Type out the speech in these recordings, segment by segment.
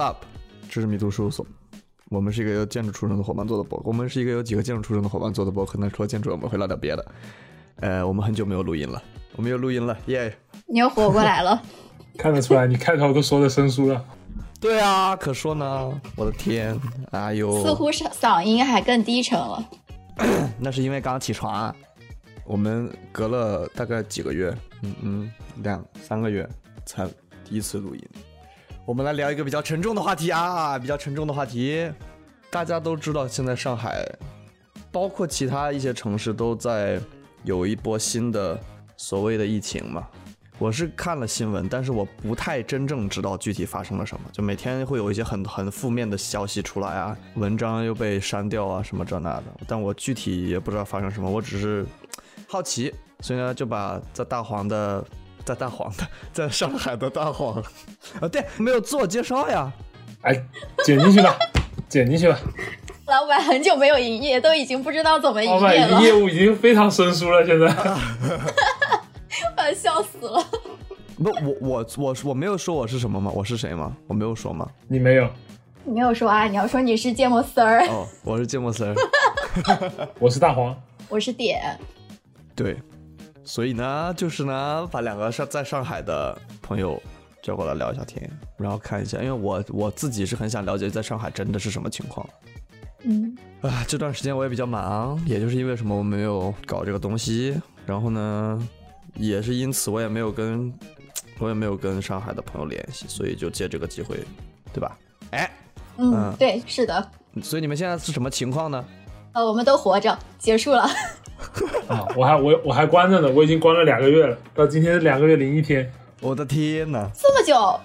What's up？这是迷途事务所。我们是一个由建筑出身的伙伴做的博，我们是一个由几个建筑出身的伙伴做的博客。那除了建筑，我们会聊点别的。呃，我们很久没有录音了，我们又录音了，耶！你又活过来了，看得出来，你开头都说的生疏了。对啊，可说呢，我的天，哎呦，似乎是嗓音还更低沉了。那是因为刚起床，我们隔了大概几个月，嗯嗯，两三个月才第一次录音。我们来聊一个比较沉重的话题啊，比较沉重的话题。大家都知道，现在上海，包括其他一些城市都在有一波新的所谓的疫情嘛。我是看了新闻，但是我不太真正知道具体发生了什么。就每天会有一些很很负面的消息出来啊，文章又被删掉啊，什么这那的。但我具体也不知道发生什么，我只是好奇，所以呢就把在大黄的。在大黄的，在上海的大黄，啊，对，没有自我介绍呀，哎，剪进去吧，剪进去吧。老板很久没有营业，都已经不知道怎么营业了。老板业务已经非常生疏了，现在，我要笑死了。不，我我我我没有说我是什么吗？我是谁吗？我没有说吗？你没有，你没有说啊？你要说你是芥末丝儿。哦，我是芥末丝儿。我是大黄。我是点。对。所以呢，就是呢，把两个上在上海的朋友叫过来聊一下天，然后看一下，因为我我自己是很想了解在上海真的是什么情况。嗯，啊，这段时间我也比较忙，也就是因为什么我没有搞这个东西，然后呢，也是因此我也没有跟我也没有跟上海的朋友联系，所以就借这个机会，对吧？哎，嗯，对，是的。所以你们现在是什么情况呢？呃，我们都活着，结束了。啊，我还我我还关着呢，我已经关了两个月了，到今天是两个月零一天。我的天哪，这么久！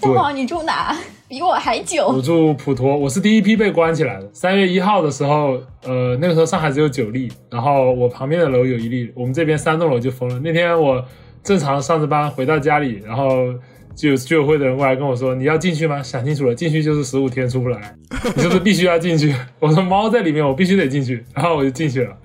大黄，你住哪？比我还久。我住普陀，我是第一批被关起来的。三月一号的时候，呃，那个时候上海只有九例，然后我旁边的楼有一例，我们这边三栋楼就封了。那天我正常上着班回到家里，然后就有居委会的人过来跟我说：“你要进去吗？想清楚了，进去就是十五天出不来，你就是必须要进去。”我说：“猫在里面，我必须得进去。”然后我就进去了。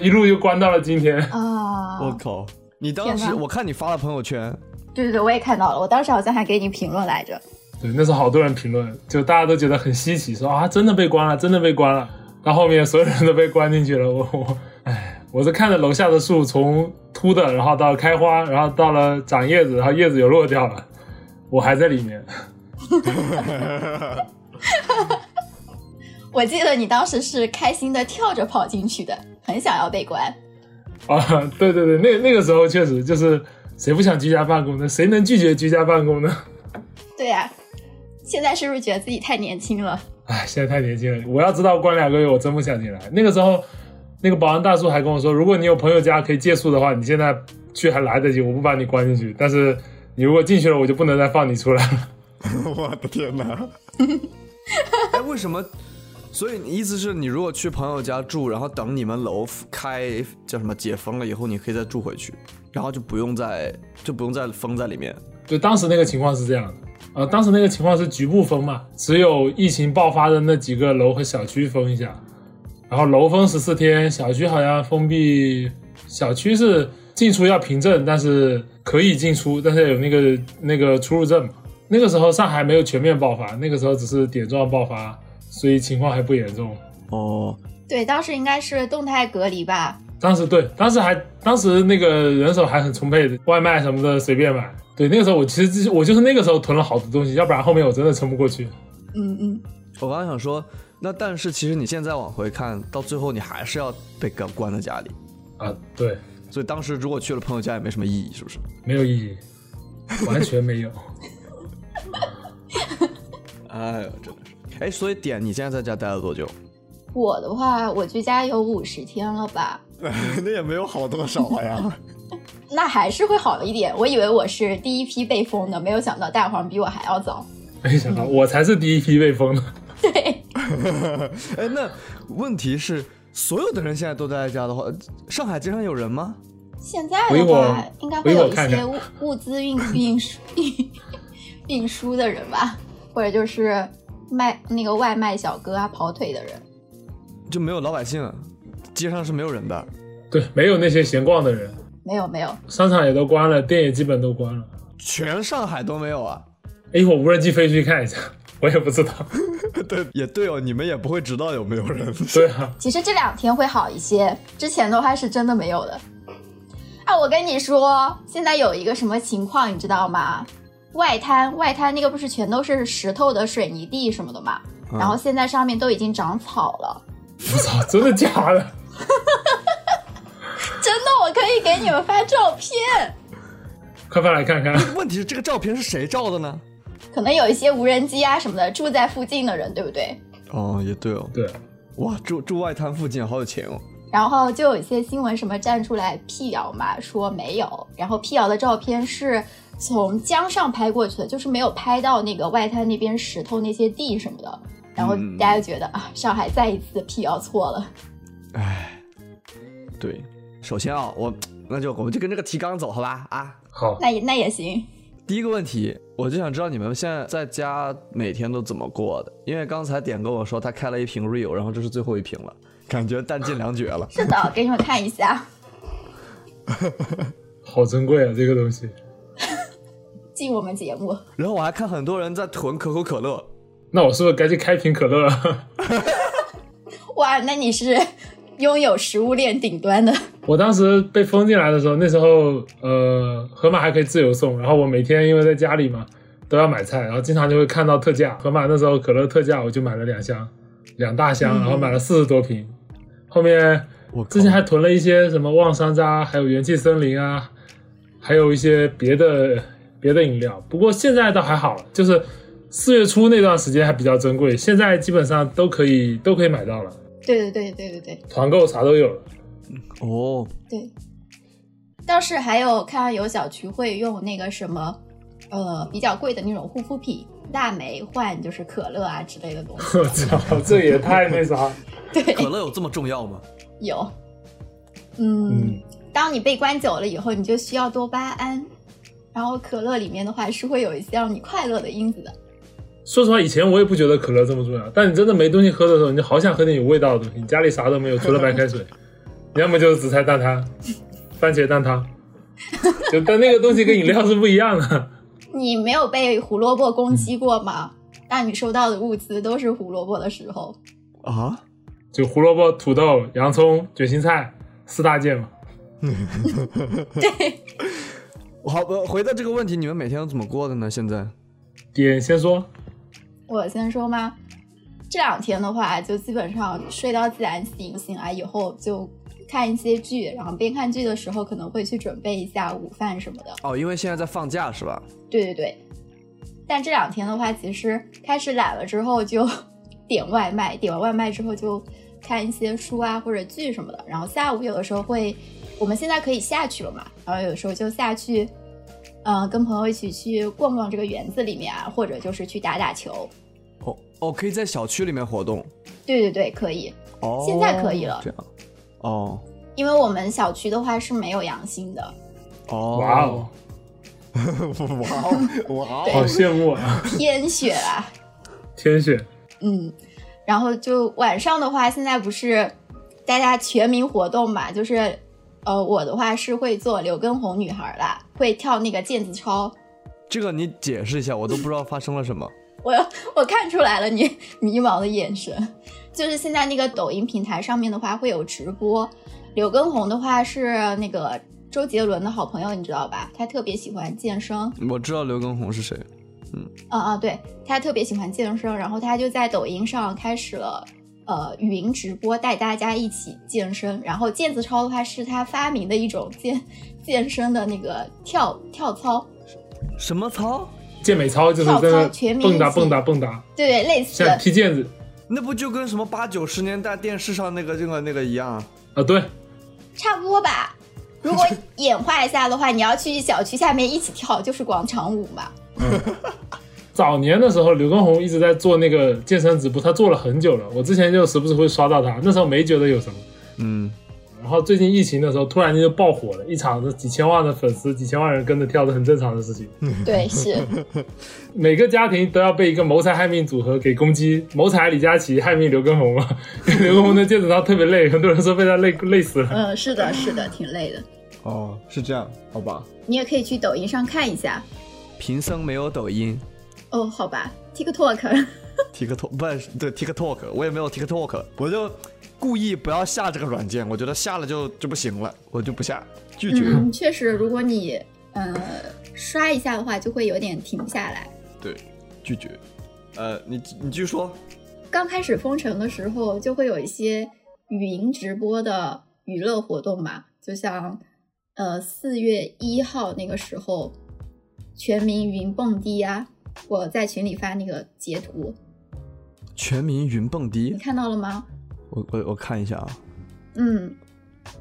一路又关到了今天啊！我靠！你当时我看你发了朋友圈，对对对，我也看到了。我当时好像还给你评论来着。对，那时候好多人评论，就大家都觉得很稀奇，说啊，真的被关了，真的被关了。到后面所有人都被关进去了。我我，哎，我是看着楼下的树从秃的，然后到开花，然后到了长叶子，然后叶子又落掉了，我还在里面。我记得你当时是开心的跳着跑进去的。很想要被关啊！对对对，那那个时候确实就是谁不想居家办公呢？谁能拒绝居家办公呢？对呀，现在是不是觉得自己太年轻了？哎，现在太年轻了。我要知道关两个月，我真不想进来。那个时候，那个保安大叔还跟我说，如果你有朋友家可以借宿的话，你现在去还来得及，我不把你关进去。但是你如果进去了，我就不能再放你出来了。我的天哪！哎，为什么？所以意思是你如果去朋友家住，然后等你们楼开叫什么解封了以后，你可以再住回去，然后就不用再就不用再封在里面。对，当时那个情况是这样的，呃，当时那个情况是局部封嘛，只有疫情爆发的那几个楼和小区封一下，然后楼封十四天，小区好像封闭，小区是进出要凭证，但是可以进出，但是有那个那个出入证嘛。那个时候上海没有全面爆发，那个时候只是点状爆发。所以情况还不严重哦。对，当时应该是动态隔离吧。当时对，当时还当时那个人手还很充沛的，外卖什么的随便买。对，那个时候我其实我就是那个时候囤了好多东西，要不然后面我真的撑不过去。嗯嗯。我刚刚想说，那但是其实你现在往回看到最后，你还是要被关关在家里啊。对。所以当时如果去了朋友家也没什么意义，是不是？没有意义，完全没有。哎呦，真的是。哎，所以点你现在在家待了多久？我的话，我居家有五十天了吧？那也没有好多少呀。那还是会好一点。我以为我是第一批被封的，没有想到大黄比我还要早。没想到我才是第一批被封的。对。哎，那问题是，所有的人现在都待在家的话，上海街上有人吗？现在的话，应该会有一些物物资运运输运运输的人吧，或者就是。卖那个外卖小哥啊，跑腿的人就没有老百姓，街上是没有人的。对，没有那些闲逛的人。没有没有，商场也都关了，店也基本都关了。全上海都没有啊！一会儿无人机飞出去看一下，我也不知道。对，也对哦，你们也不会知道有没有人。对啊，其实这两天会好一些，之前的话是真的没有的。啊，我跟你说，现在有一个什么情况，你知道吗？外滩，外滩那个不是全都是石头的水泥地什么的嘛，然后现在上面都已经长草了。我操，真的假的？真的，我可以给你们发照片。快发来看看。问题是这个照片是谁照的呢？可能有一些无人机啊什么的，住在附近的人，对不对？哦，也对哦。对。哇，住住外滩附近好有钱哦。然后就有一些新闻什么站出来辟谣嘛，说没有。然后辟谣的照片是从江上拍过去的，就是没有拍到那个外滩那边石头那些地什么的。然后大家就觉得啊，上海再一次辟谣错了。哎，对，首先啊，我那就我们就跟这个提纲走，好吧？啊，好，那也那也行。第一个问题，我就想知道你们现在在家每天都怎么过的？因为刚才点跟我说他开了一瓶 real，然后这是最后一瓶了。感觉弹尽粮绝了。是的，给你们看一下。好珍贵啊，这个东西。进我们节目。然后我还看很多人在囤可口可乐。那我是不是该去开瓶可乐？哇，那你是拥有食物链顶端的。我当时被封进来的时候，那时候呃，盒马还可以自由送。然后我每天因为在家里嘛，都要买菜，然后经常就会看到特价。盒马那时候可乐特价，我就买了两箱。两大箱，然后买了四十多瓶，后面我之前还囤了一些什么旺山楂，还有元气森林啊，还有一些别的别的饮料。不过现在倒还好，就是四月初那段时间还比较珍贵，现在基本上都可以都可以买到了。对对对对对对，团购啥都有了。哦，对，倒是还有看到有小区会用那个什么，呃，比较贵的那种护肤品。腊梅换就是可乐啊之类的东西。我操，这也太那啥。对，可乐有这么重要吗？有。嗯，当你被关久了以后，你就需要多巴胺，然后可乐里面的话是会有一些让你快乐的因子的。说实话，以前我也不觉得可乐这么重要，但你真的没东西喝的时候，你就好想喝点有味道的东西。你家里啥都没有，除了白开水，要么就是紫菜蛋汤、番茄蛋汤，就但那个东西跟饮料是不一样的。你没有被胡萝卜攻击过吗？当你收到的物资都是胡萝卜的时候啊，就胡萝卜、土豆、洋葱、卷心菜四大件嘛。对，好，回到这个问题，你们每天都怎么过的呢？现在，点先说，我先说吗？这两天的话，就基本上睡到自然醒，醒来以后就。看一些剧，然后边看剧的时候可能会去准备一下午饭什么的。哦，因为现在在放假是吧？对对对。但这两天的话，其实开始懒了之后就 点外卖，点完外卖之后就看一些书啊或者剧什么的。然后下午有的时候会，我们现在可以下去了嘛，然后有的时候就下去，嗯，跟朋友一起去逛逛这个园子里面啊，或者就是去打打球。哦哦，可以在小区里面活动。对对对，可以。哦，现在可以了。这样。哦，因为我们小区的话是没有阳性的。哦，哇哦，哇哦，哇哦，好羡慕啊！天选啊！天选。嗯，然后就晚上的话，现在不是大家全民活动嘛？就是呃，我的话是会做刘畊宏女孩啦，会跳那个毽子操。这个你解释一下，我都不知道发生了什么。我我看出来了，你迷茫的眼神。就是现在那个抖音平台上面的话会有直播，刘畊宏的话是那个周杰伦的好朋友，你知道吧？他特别喜欢健身。我知道刘畊宏是谁，嗯，啊啊，对他特别喜欢健身，然后他就在抖音上开始了呃语音直播，带大家一起健身。然后毽子操的话是他发明的一种健健身的那个跳跳操，什么操？健美操就是在那蹦跶蹦跶蹦跶，对对，类似像踢毽子。那不就跟什么八九十年代电视上那个那个那个一样啊？对，差不多吧。如果演化一下的话，你要去小区下面一起跳，就是广场舞嘛。早年的时候，刘畊宏一直在做那个健身直播，他做了很久了。我之前就时不时会刷到他，那时候没觉得有什么。嗯。然后最近疫情的时候，突然间就爆火了，一场子几千万的粉丝，几千万人跟着跳是很正常的事情。对，是。每个家庭都要被一个谋财害命组合给攻击，谋财李佳琦，害命刘畊宏嘛。刘畊宏的毽子操特别累，很多人说被他累累死了。嗯，是的，是的，挺累的。哦，是这样，好吧。你也可以去抖音上看一下。贫僧没有抖音。哦，好吧，TikTok。TikTok 不是对 TikTok，我也没有 TikTok，我就故意不要下这个软件，我觉得下了就就不行了，我就不下，拒绝。嗯，确实，如果你呃刷一下的话，就会有点停不下来。对，拒绝。呃，你你继续说。刚开始封城的时候，就会有一些语音直播的娱乐活动嘛，就像呃四月一号那个时候，全民云蹦迪啊，我在群里发那个截图，全民云蹦迪你，看到了吗？我我我看一下啊，嗯，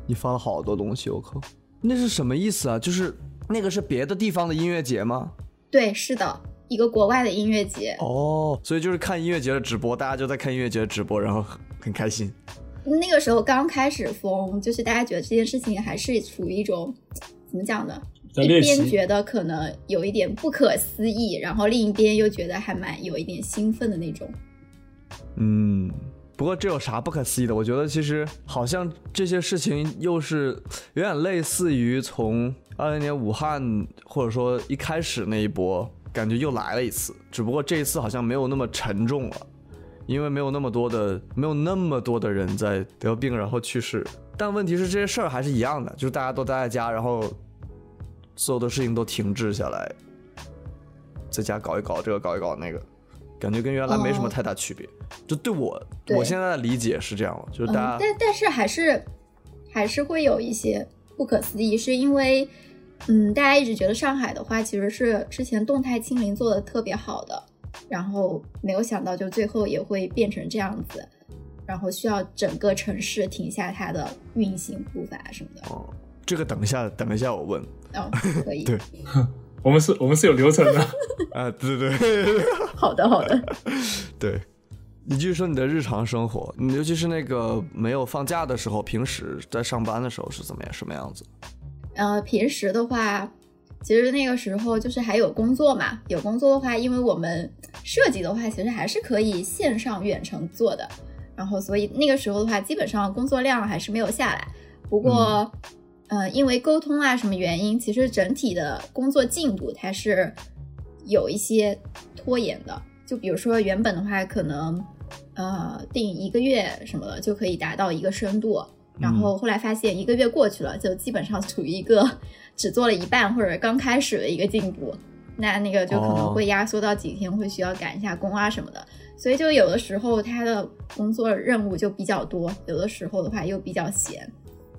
你发了好多东西，我靠，那是什么意思啊？就是那个是别的地方的音乐节吗？对，是的，一个国外的音乐节。哦，所以就是看音乐节的直播，大家就在看音乐节的直播，然后很很开心。那个时候刚开始封，就是大家觉得这件事情还是处于一种怎么讲呢？一。边觉得可能有一点不可思议，然后另一边又觉得还蛮有一点兴奋的那种。嗯，不过这有啥不可思议的？我觉得其实好像这些事情又是有点类似于从二零年武汉或者说一开始那一波，感觉又来了一次，只不过这一次好像没有那么沉重了。因为没有那么多的，没有那么多的人在得病然后去世，但问题是这些事儿还是一样的，就是大家都待在家，然后所有的事情都停滞下来，在家搞一搞这个，搞一搞那个，感觉跟原来没什么哦太大区别。就对我，对我现在的理解是这样了，就是嗯大，家、但但是还是还是会有一些不可思议，是因为嗯，大家一直觉得上海的话其实是之前动态清零做的特别好的，然后没有想到就最后也会变成这样子，然后需要整个城市停下它的运行步伐什么的。哦，这个等一下，等一下我问。哦，可以，对我们是我们是有流程的。啊，对对对 好的好的。对，你继续说你的日常生活，你尤其是那个没有放假的时候，平时在上班的时候是怎么样，什么样子？呃，平时的话，其实那个时候就是还有工作嘛，有工作的话，因为我们设计的话，其实还是可以线上远程做的，然后所以那个时候的话，基本上工作量还是没有下来。不过，呃，因为沟通啊什么原因，其实整体的工作进度它是有一些拖延的。就比如说原本的话，可能呃定一个月什么的就可以达到一个深度，然后后来发现一个月过去了，就基本上处于一个只做了一半或者刚开始的一个进度，那那个就可能会压缩到几天，会需要赶一下工啊什么的。所以就有的时候他的工作任务就比较多，有的时候的话又比较闲。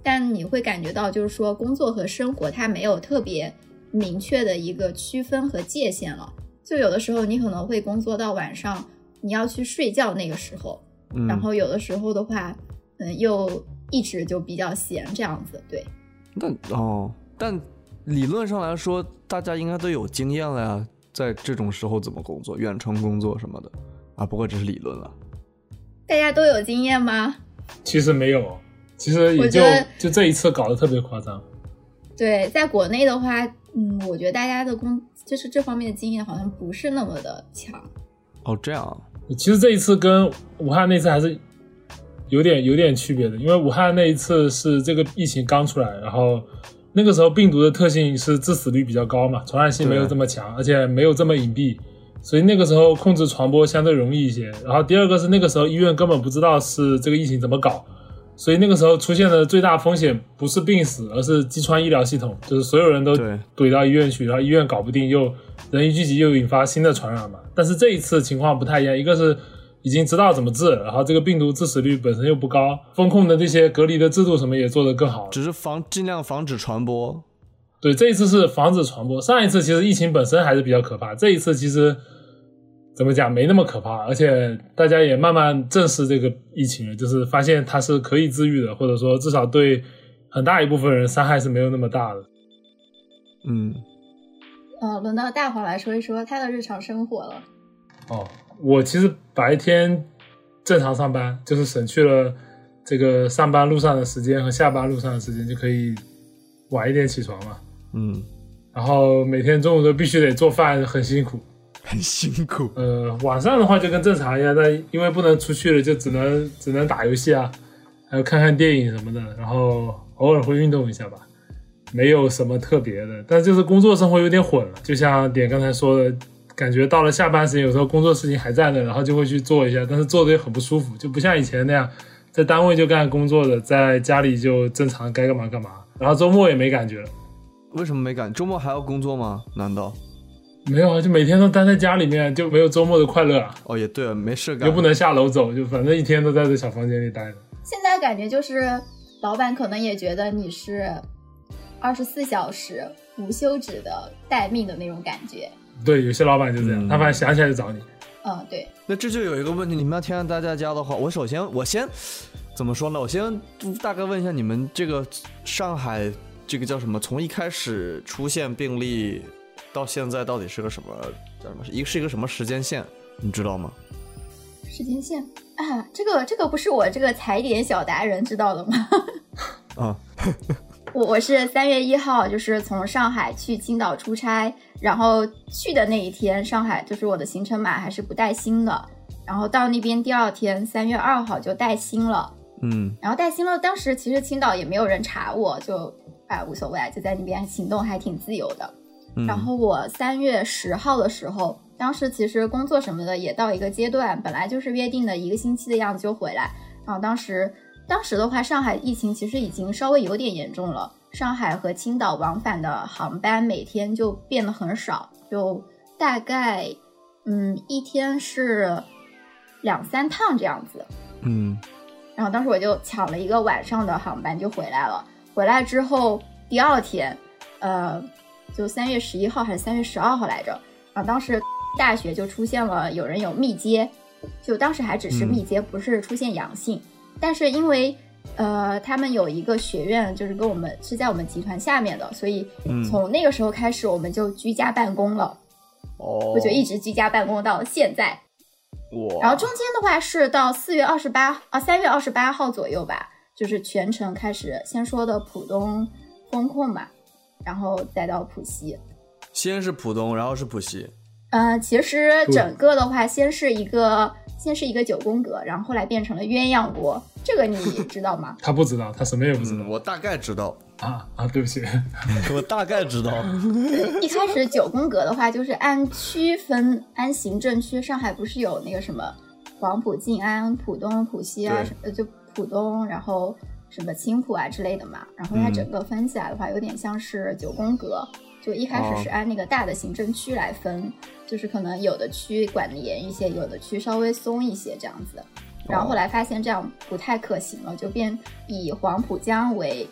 但你会感觉到，就是说工作和生活它没有特别明确的一个区分和界限了。就有的时候你可能会工作到晚上，你要去睡觉那个时候，嗯，然后有的时候的话，嗯，又一直就比较闲这样子，对。但哦，但理论上来说，大家应该都有经验了呀，在这种时候怎么工作，远程工作什么的啊。不过这是理论了。大家都有经验吗？其实没有，其实也就就这一次搞得特别夸张。对，在国内的话，嗯，我觉得大家的工就是这方面的经验好像不是那么的强。哦，这样啊，其实这一次跟武汉那次还是有点有点区别的，因为武汉那一次是这个疫情刚出来，然后那个时候病毒的特性是致死率比较高嘛，传染性没有这么强，而且没有这么隐蔽，所以那个时候控制传播相对容易一些。然后第二个是那个时候医院根本不知道是这个疫情怎么搞，所以那个时候出现的最大风险不是病死，而是击穿医疗系统，就是所有人都怼到医院去，然后医院搞不定，又人一聚集，又引发新的传染嘛。但是这一次情况不太一样，一个是已经知道怎么治，然后这个病毒致死率本身又不高，风控的这些隔离的制度什么也做得更好。只是防尽量防止传播。对，这一次是防止传播，上一次其实疫情本身还是比较可怕，这一次其实怎么讲没那么可怕，而且大家也慢慢正视这个疫情了，就是发现它是可以治愈的，或者说至少对很大一部分人伤害是没有那么大的。嗯，呃，轮到大黄来说一说他的日常生活了。哦，我其实白天正常上班，就是省去了这个上班路上的时间和下班路上的时间，就可以晚一点起床嘛。嗯，然后每天中午都必须得做饭，很辛苦。很辛苦。呃，晚上的话就跟正常一样，但因为不能出去了，就只能只能打游戏啊，还有看看电影什么的，然后偶尔会运动一下吧，没有什么特别的。但就是工作生活有点混了，就像点刚才说的，感觉到了下班时间，有时候工作事情还在那，然后就会去做一下，但是做的也很不舒服，就不像以前那样，在单位就干工作的，在家里就正常该干嘛干嘛，然后周末也没感觉了。为什么没感？周末还要工作吗？难道？没有啊，就每天都待在家里面，就没有周末的快乐啊。哦，也对啊，没事干，又不能下楼走，就反正一天都在这小房间里待着。现在感觉就是老板可能也觉得你是二十四小时无休止的待命的那种感觉。对，有些老板就这样，嗯他反正想起来就找你。嗯，对，那这就有一个问题，你们要天天待在家的话，我首先我先怎么说呢？我先大概问一下你们这个上海这个叫什么？从一开始出现病例到现在到底是个什么叫什么？一个是一个什么时间线？你知道吗？时间线啊，这个这个不是我这个踩点小达人知道的吗？啊，我我是三月一号，就是从上海去青岛出差，然后去的那一天，上海就是我的行程码还是不带星的，然后到那边第二天三月二号就带星了，嗯然后带星了，当时其实青岛也没有人查我，就啊无所谓，就在那边行动还挺自由的。嗯，然后我三月十号的时候，当时其实工作什么的也到一个阶段，本来就是约定的一个星期的样子就回来。然后当时当时的话，上海疫情其实已经稍微有点严重了，上海和青岛往返的航班每天就变得很少，就大概嗯一天是两三趟这样子。嗯然后当时我就抢了一个晚上的航班就回来了。回来之后第二天，呃，就三月十一号还是三月十二号来着。啊，当时大学就出现了有人有密接，就当时还只是密接，不是出现阳性。但是因为呃，他们有一个学院，就是跟我们是在我们集团下面的，所以嗯从那个时候开始，我们就居家办公了。哦，我就一直居家办公到现在。哇，然后中间的话是到四月二十八啊，三月二十八号左右吧，就是全程开始先说的浦东风控嘛，然后再到浦西。先是浦东，然后是浦西。呃，其实整个的话，先是一个先是一个九宫格，然后后来变成了鸳鸯锅，这个你 知道吗？他不知道，他什么也不知道、嗯，我大概知道，啊啊！对不起 我大概知道。一开始九宫格的话，就是按区分，按行政区。上海不是有那个什么黄埔、静安、浦东、浦西啊，什呃就浦东，然后什么青浦啊之类的嘛。然后它嗯整个分起来的话，有点像是九宫格。就一开哦始是按那个大的行政区来分，就是可能有的区管的严一些，有的区稍微松一些这样子。然后后来发现这样不太可行了，就变以黄浦江为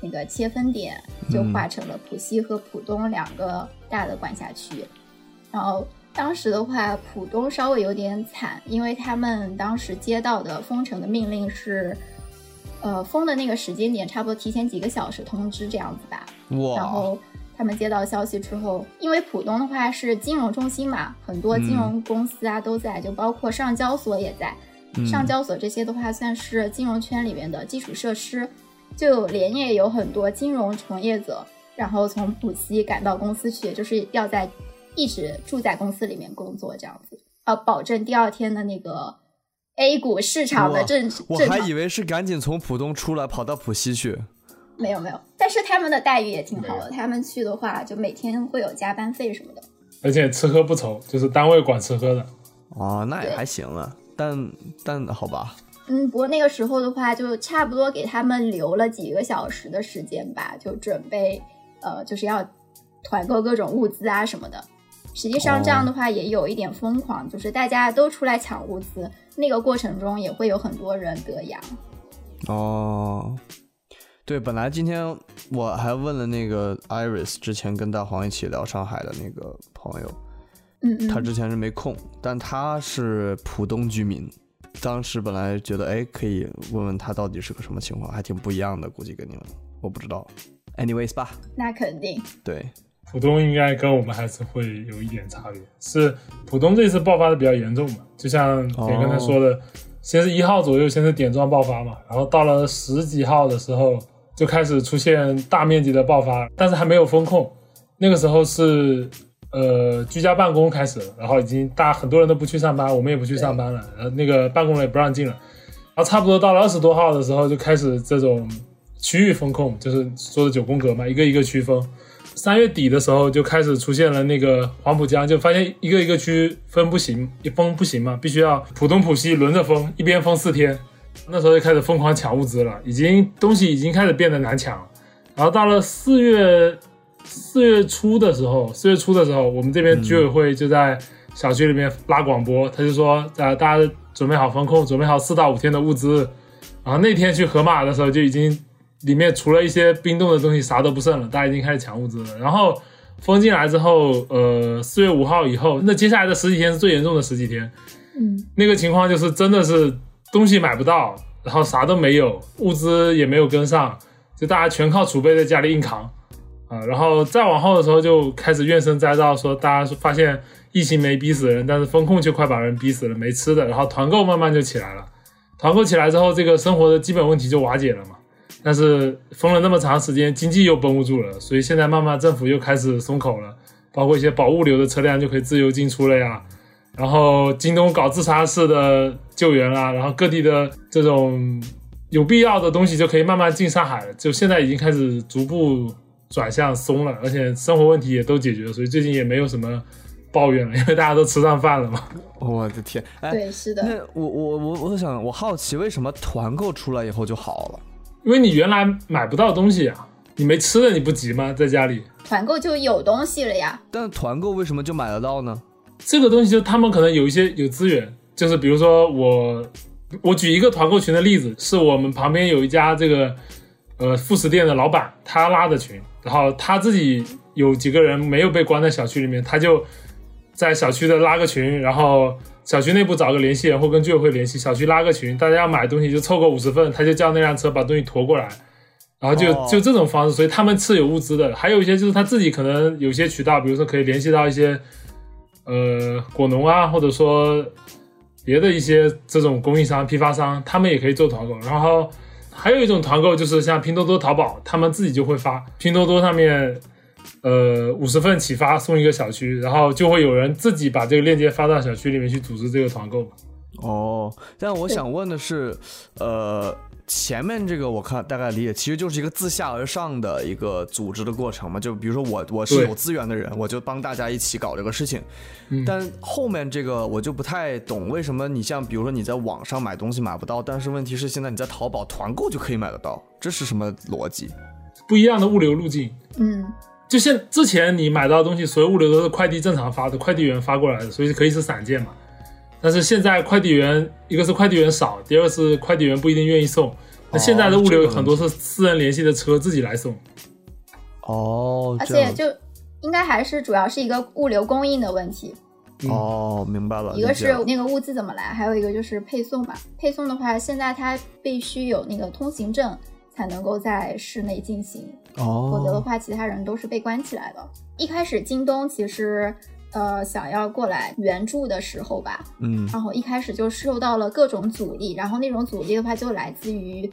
那个切分点，就嗯划成了浦西和浦东两个大的管辖区。然后当时的话，浦东稍微有点惨，因为他们当时接到的封城的命令是，呃，封的那个时间点差不多提前几个小时通知这样子吧。哇，然后他们接到消息之后，因为浦东的话是金融中心嘛，很多金融公司啊都在，就包括上交所也在。嗯上交所这些的话，算是金融圈里面的基础设施，就连夜有很多金融从业者，然后从浦西赶到公司去，就是要在一直住在公司里面工作这样子，呃，保证第二天的那个 A 股市场的哇正我。还以为是赶紧从浦东出来跑到浦西去。没有没有，但是他们的待遇也挺好的，他们去的话就每天会有加班费什么的。而且吃喝不愁，就是单位管吃喝的。哦，那也还行了，但但好吧，嗯，不过那个时候的话，就差不多给他们留了几个小时的时间吧，就准备呃，就是要团购各种物资啊什么的。实际上这样的话也有一点疯狂，就是大家都出来抢物资，那个过程中也会有很多人得阳。哦，对，本来今天我还问了那个 Iris，之前跟大黄一起聊上海的那个朋友，嗯嗯，他之前是没空，但他是浦东居民。当时本来觉得，哎，可以问问他到底是个什么情况，还挺不一样的，估计跟你们，我不知道。Anyways 吧，那肯定。对，浦东应该跟我们还是会有一点差别，是浦东这次爆发的比较严重嘛？就像你刚才说的，先是一号左右，先是点状爆发嘛，然后到了十几号的时候就开始出现大面积的爆发，但是还没有封控，那个时候是呃居家办公开始了，然后已经大很多人都不去上班，我们也不去上班了，然后那个办公楼也不让进了，然后差不多到了二十多号的时候就开始这种区域风控，就是说的九宫格嘛，一个一个区分。三月底的时候就开始出现了那个黄浦江，就发现一个一个区分不行，一封不行嘛，必须要浦东浦西轮着封，一边封四天。那时候就开始疯狂抢物资了，已经东西已经开始变得难抢。然后到了四月四月初的时候，四月初的时候，我们这边居委会就在小区里面拉广播，他就说，呃，大家准备好防控，准备好四到五天的物资。然后那天去河马的时候，就已经里面除了一些冰冻的东西，啥都不剩了，大家已经开始抢物资了。然后封进来之后，呃，四月五号以后，那接下来的十几天是最严重的十几天。嗯，那个情况就是真的是东西买不到，然后啥都没有，物资也没有跟上，就大家全靠储备在家里硬扛啊。然后再往后的时候就开始怨声载道，说大家发现疫情没逼死人，但是风控却快把人逼死了，没吃的。然后团购慢慢就起来了，团购起来之后，这个生活的基本问题就瓦解了嘛。但是封了那么长时间，经济又绷不住了，所以现在慢慢政府又开始松口了，包括一些保物流的车辆就可以自由进出了呀。然后京东搞自杀式的救援啊，然后各地的这种有必要的东西就可以慢慢进上海了。就现在已经开始逐步转向松了，而且生活问题也都解决了，所以最近也没有什么抱怨了，因为大家都吃上饭了嘛。我的天，哎，对，是的。那我我我我想，我好奇为什么团购出来以后就好了？因为你原来买不到东西啊，你没吃的你不急吗？在家里团购就有东西了呀。但团购为什么就买得到呢？这个东西就他们可能有一些有资源，就是比如说我我举一个团购群的例子，是我们旁边有一家这个呃副食店的老板他拉的群，然后他自己有几个人没有被关在小区里面，他就在小区的拉个群，然后小区内部找个联系人或跟居委会联系，小区拉个群，大家要买东西就凑够五十份，他就叫那辆车把东西驮过来，然后就哦就这种方式，所以他们是有物资的。还有一些就是他自己可能有些渠道，比如说可以联系到一些呃果农啊，或者说别的一些这种供应商、批发商，他们也可以做团购。然后还有一种团购就是像拼多多、淘宝，他们自己就会发，拼多多上面呃五十份起发送一个小区，然后就会有人自己把这个链接发到小区里面去组织这个团购。哦，但我想问的是，呃，前面这个我看大概理解，其实就是一个自下而上的一个组织的过程嘛。就比如说我我是有资源的人，我就帮大家一起搞这个事情。嗯但后面这个我就不太懂，为什么你像比如说你在网上买东西买不到，但是问题是现在你在淘宝团购就可以买得到，这是什么逻辑？不一样的物流路径。嗯，就像之前你买到的东西，所有物流都是快递正常发的，快递员发过来的，所以可以是散件嘛。但是现在快递员，一个是快递员少，第二个是快递员不一定愿意送。那现在的物流有很多是私人联系的车自己来送。哦，而且就应该还是主要是一个物流供应的问题。哦，明白了，一个是那个物资怎么来，还有一个就是配送嘛。配送的话，现在它必须有那个通行证才能够在室内进行，否则的哦，话，其他人都是被关起来的。一开始京东其实呃想要过来援助的时候吧，嗯然后一开始就受到了各种阻力，然后那种阻力的话就来自于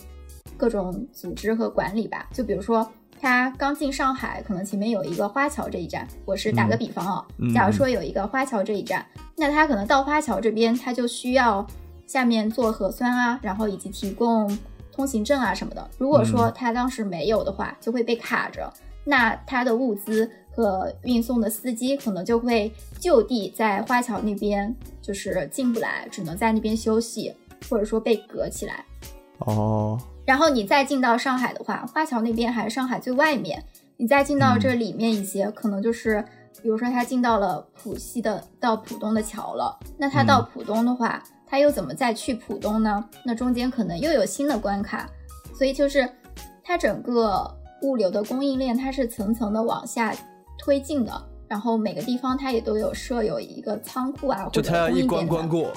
各种组织和管理吧。就比如说，他刚进上海，可能前面有一个花桥这一站，我是打个比方啊、嗯假如说有一个花桥这一站，那他可能到花桥这边，他就需要下面做核酸啊，然后以及提供通行证啊什么的。如果说嗯。他当时没有的话，就会被卡着，那他的物资和运送的司机可能就会就地在花桥那边就是进不来，只能在那边休息，或者说被隔起来。哦，然后你再进到上海的话，花桥那边还是上海最外面，你再进到这里面一些，可能就是比如说他进到了浦西的到浦东的桥了，那他到浦东的话，他又怎么再去浦东呢？那中间可能又有新的关卡，所以就是它整个物流的供应链它是层层的往下推进的。然后每个地方它也都有设有一个仓库啊，就他要一关关过。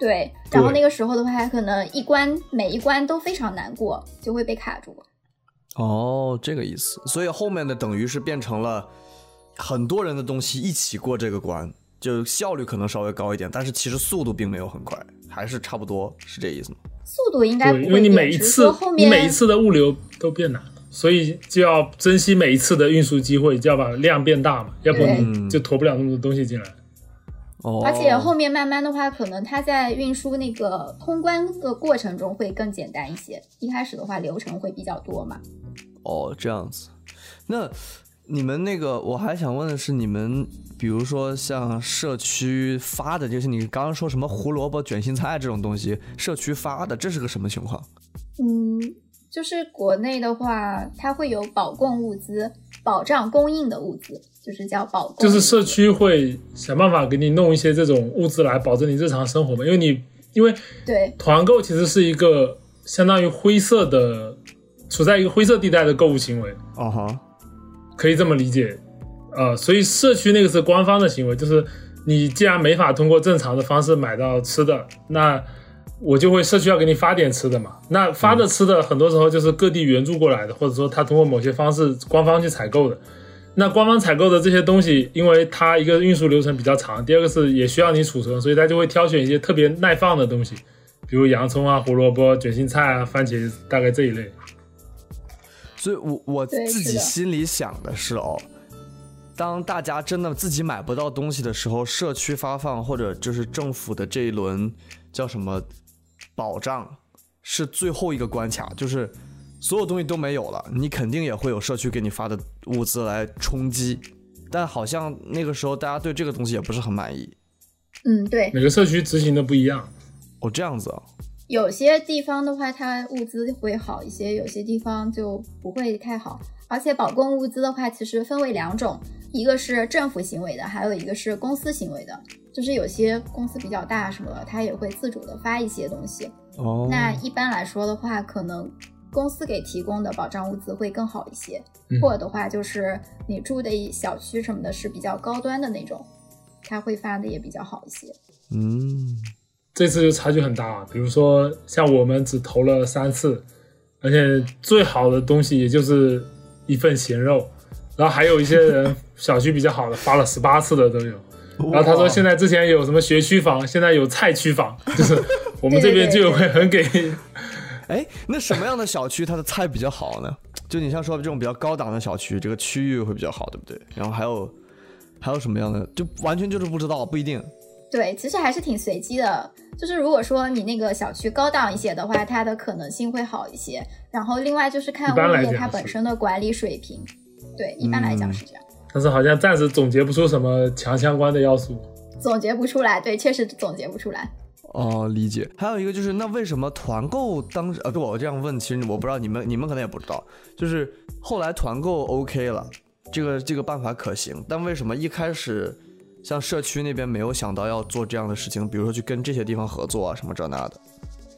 对，然后那个时候的话，可能一关每一关都非常难过，就会被卡住。哦，这个意思。所以后面的等于是变成了很多人的东西一起过这个关，就效率可能稍微高一点，但是其实速度并没有很快，还是差不多，是这意思吗？速度应该不，会因为你每一次后面你每一次的物流都变难了，所以就要珍惜每一次的运输机会，就要把量变大嘛，要不对你就驮不了那么多东西进来。哦，而且后面慢慢的话，可能它在运输那个通关的过程中会更简单一些。一开始的话，流程会比较多嘛。哦这样子，那你们那个，我还想问的是，你们比如说像社区发的，就是你刚刚说什么胡萝卜卷心菜这种东西，社区发的，这是个什么情况？嗯，就是国内的话，它会有保供物资，保障供应的物资，就是叫保供。就是社区会想办法给你弄一些这种物资来保证你日常生活嘛，因为你因为对团购其实是一个相当于灰色的，处在一个灰色地带的购物行为。哦哈，可以这么理解，呃，所以社区那个是官方的行为，就是你既然没法通过正常的方式买到吃的，那我就会社区要给你发点吃的嘛。那发的吃的很多时候就是各地援助过来的，或者说他通过某些方式官方去采购的。那官方采购的这些东西，因为它一个运输流程比较长，第二个是也需要你储存，所以他就会挑选一些特别耐放的东西，比如洋葱啊、胡萝卜、卷心菜啊、番茄，大概这一类。所以我我自己心里想的是哦，当大家真的自己买不到东西的时候，社区发放或者就是政府的这一轮叫什么保障，是最后一个关卡，就是所有东西都没有了，你肯定也会有社区给你发的物资来冲击。但好像那个时候大家对这个东西也不是很满意。嗯，对，每个社区执行的不一样。哦，这样子啊，有些地方的话，它物资会好一些，有些地方就不会太好。而且保供物资的话，其实分为两种，一个是政府行为的，还有一个是公司行为的。就是有些公司比较大什么的，它也会自主的发一些东西。哦，那一般来说的话，可能公司给提供的保障物资会更好一些，嗯或者的话就是你住的小区什么的是比较高端的那种，它会发的也比较好一些。嗯，这次就差距很大啊。比如说，像我们只投了三次，而且最好的东西也就是一份咸肉，然后还有一些人小区比较好的发了十八次的都有。然后他说，现在之前有什么学区房，现在有菜区房，就是我们这边就有会很给 哎，那什么样的小区它的菜比较好呢？就你像说这种比较高档的小区，这个区域会比较好，对不对？然后还有还有什么样的？就完全就是不知道，不一定。对，其实还是挺随机的。就是如果说你那个小区高档一些的话，它的可能性会好一些。然后另外就是看物业它本身的管理水平。对，一般来讲是这样。但是好像暂时总结不出什么强相关的要素。总结不出来，对，确实总结不出来。哦，理解。还有一个就是，那为什么团购当时呃，对我这样问，其实我不知道，你们你们可能也不知道，就是后来团购 OK 了，这个这个办法可行，但为什么一开始像社区那边没有想到要做这样的事情，比如说去跟这些地方合作啊，什么这那的？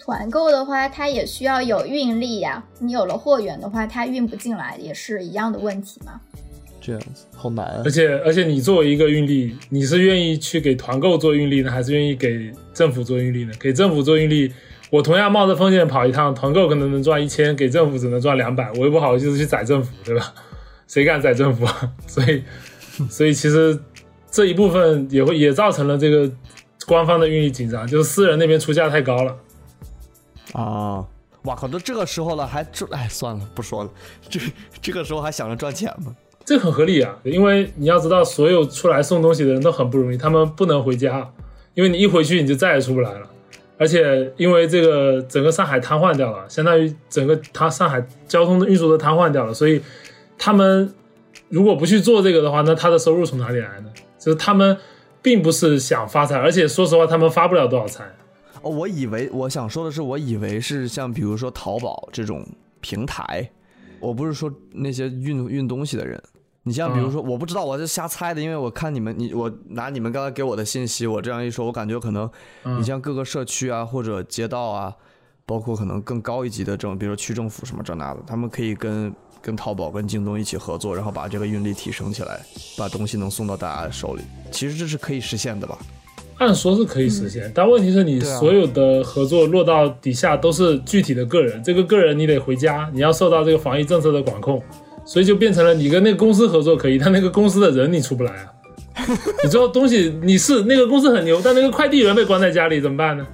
团购的话，它也需要有运力呀、你有了货源的话，它运不进来，也是一样的问题嘛。这样子好难啊而且而且你作为一个运力，你是愿意去给团购做运力呢，还是愿意给政府做运力呢？给政府做运力，我同样冒着风险跑一趟，团购可能能赚一千，给政府只能赚两百，我又不好意思去宰政府，对吧？谁敢宰政府啊？所以所以其实这一部分也会也造成了这个官方的运力紧张，就是私人那边出价太高了。啊！哇靠，都这个时候了，还这哎算了，不说了。这这个时候还想着赚钱吗？这很合理啊，因为你要知道，所有出来送东西的人都很不容易，他们不能回家，因为你一回去你就再也出不来了。而且因为这个整个上海瘫痪掉了，相当于整个它上海交通的运输都瘫痪掉了，所以他们如果不去做这个的话，那他的收入从哪里来呢？就是他们并不是想发财，而且说实话，他们发不了多少财。哦，我以为我想说的是，我以为是像比如说淘宝这种平台，我不是说那些运运东西的人。你像比如说，我不知道，我是瞎猜的，因为我看你们，你我拿你们刚才给我的信息，我这样一说，我感觉可能你像各个社区啊或者街道啊，包括可能更高一级的这种，比如说区政府什么这那的，他们可以跟跟淘宝、跟京东一起合作，然后把这个运力提升起来，把东西能送到大家手里。其实这是可以实现的吧？按说是可以实现，但问题是你所有的合作落到底下都是具体的个人，这个个人你得回家，你要受到这个防疫政策的管控，所以就变成了你跟那个公司合作可以，但那个公司的人你出不来啊。你最后东西你是那个公司很牛，但那个快递员被关在家里怎么办呢？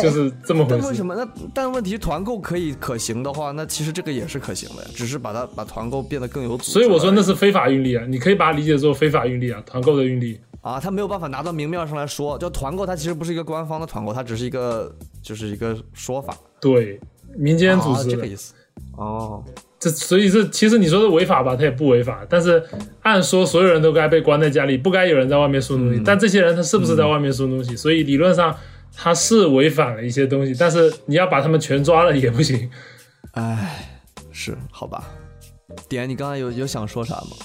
对，就是这么回事但为什。么？那但问题团购可以可行的话，那其实这个也是可行的呀，只是把它把团购变得更有组织所以我说那是非法运力啊，你可以把它理解作非法运力啊，团购的运力。啊，他没有办法拿到明面上来说，就团购它其实不是一个官方的团购，它只是一个就是一个说法，对，民间组啊织的，这个意思。哦，这所以这其实你说是违法吧，它也不违法。但是按说所有人都该被关在家里，不该有人在外面送东西。但这些人他是不是在外面送东西？所以理论上他是违反了一些东西，但是你要把他们全抓了也不行。唉，是好吧？点，你刚才有有想说啥吗？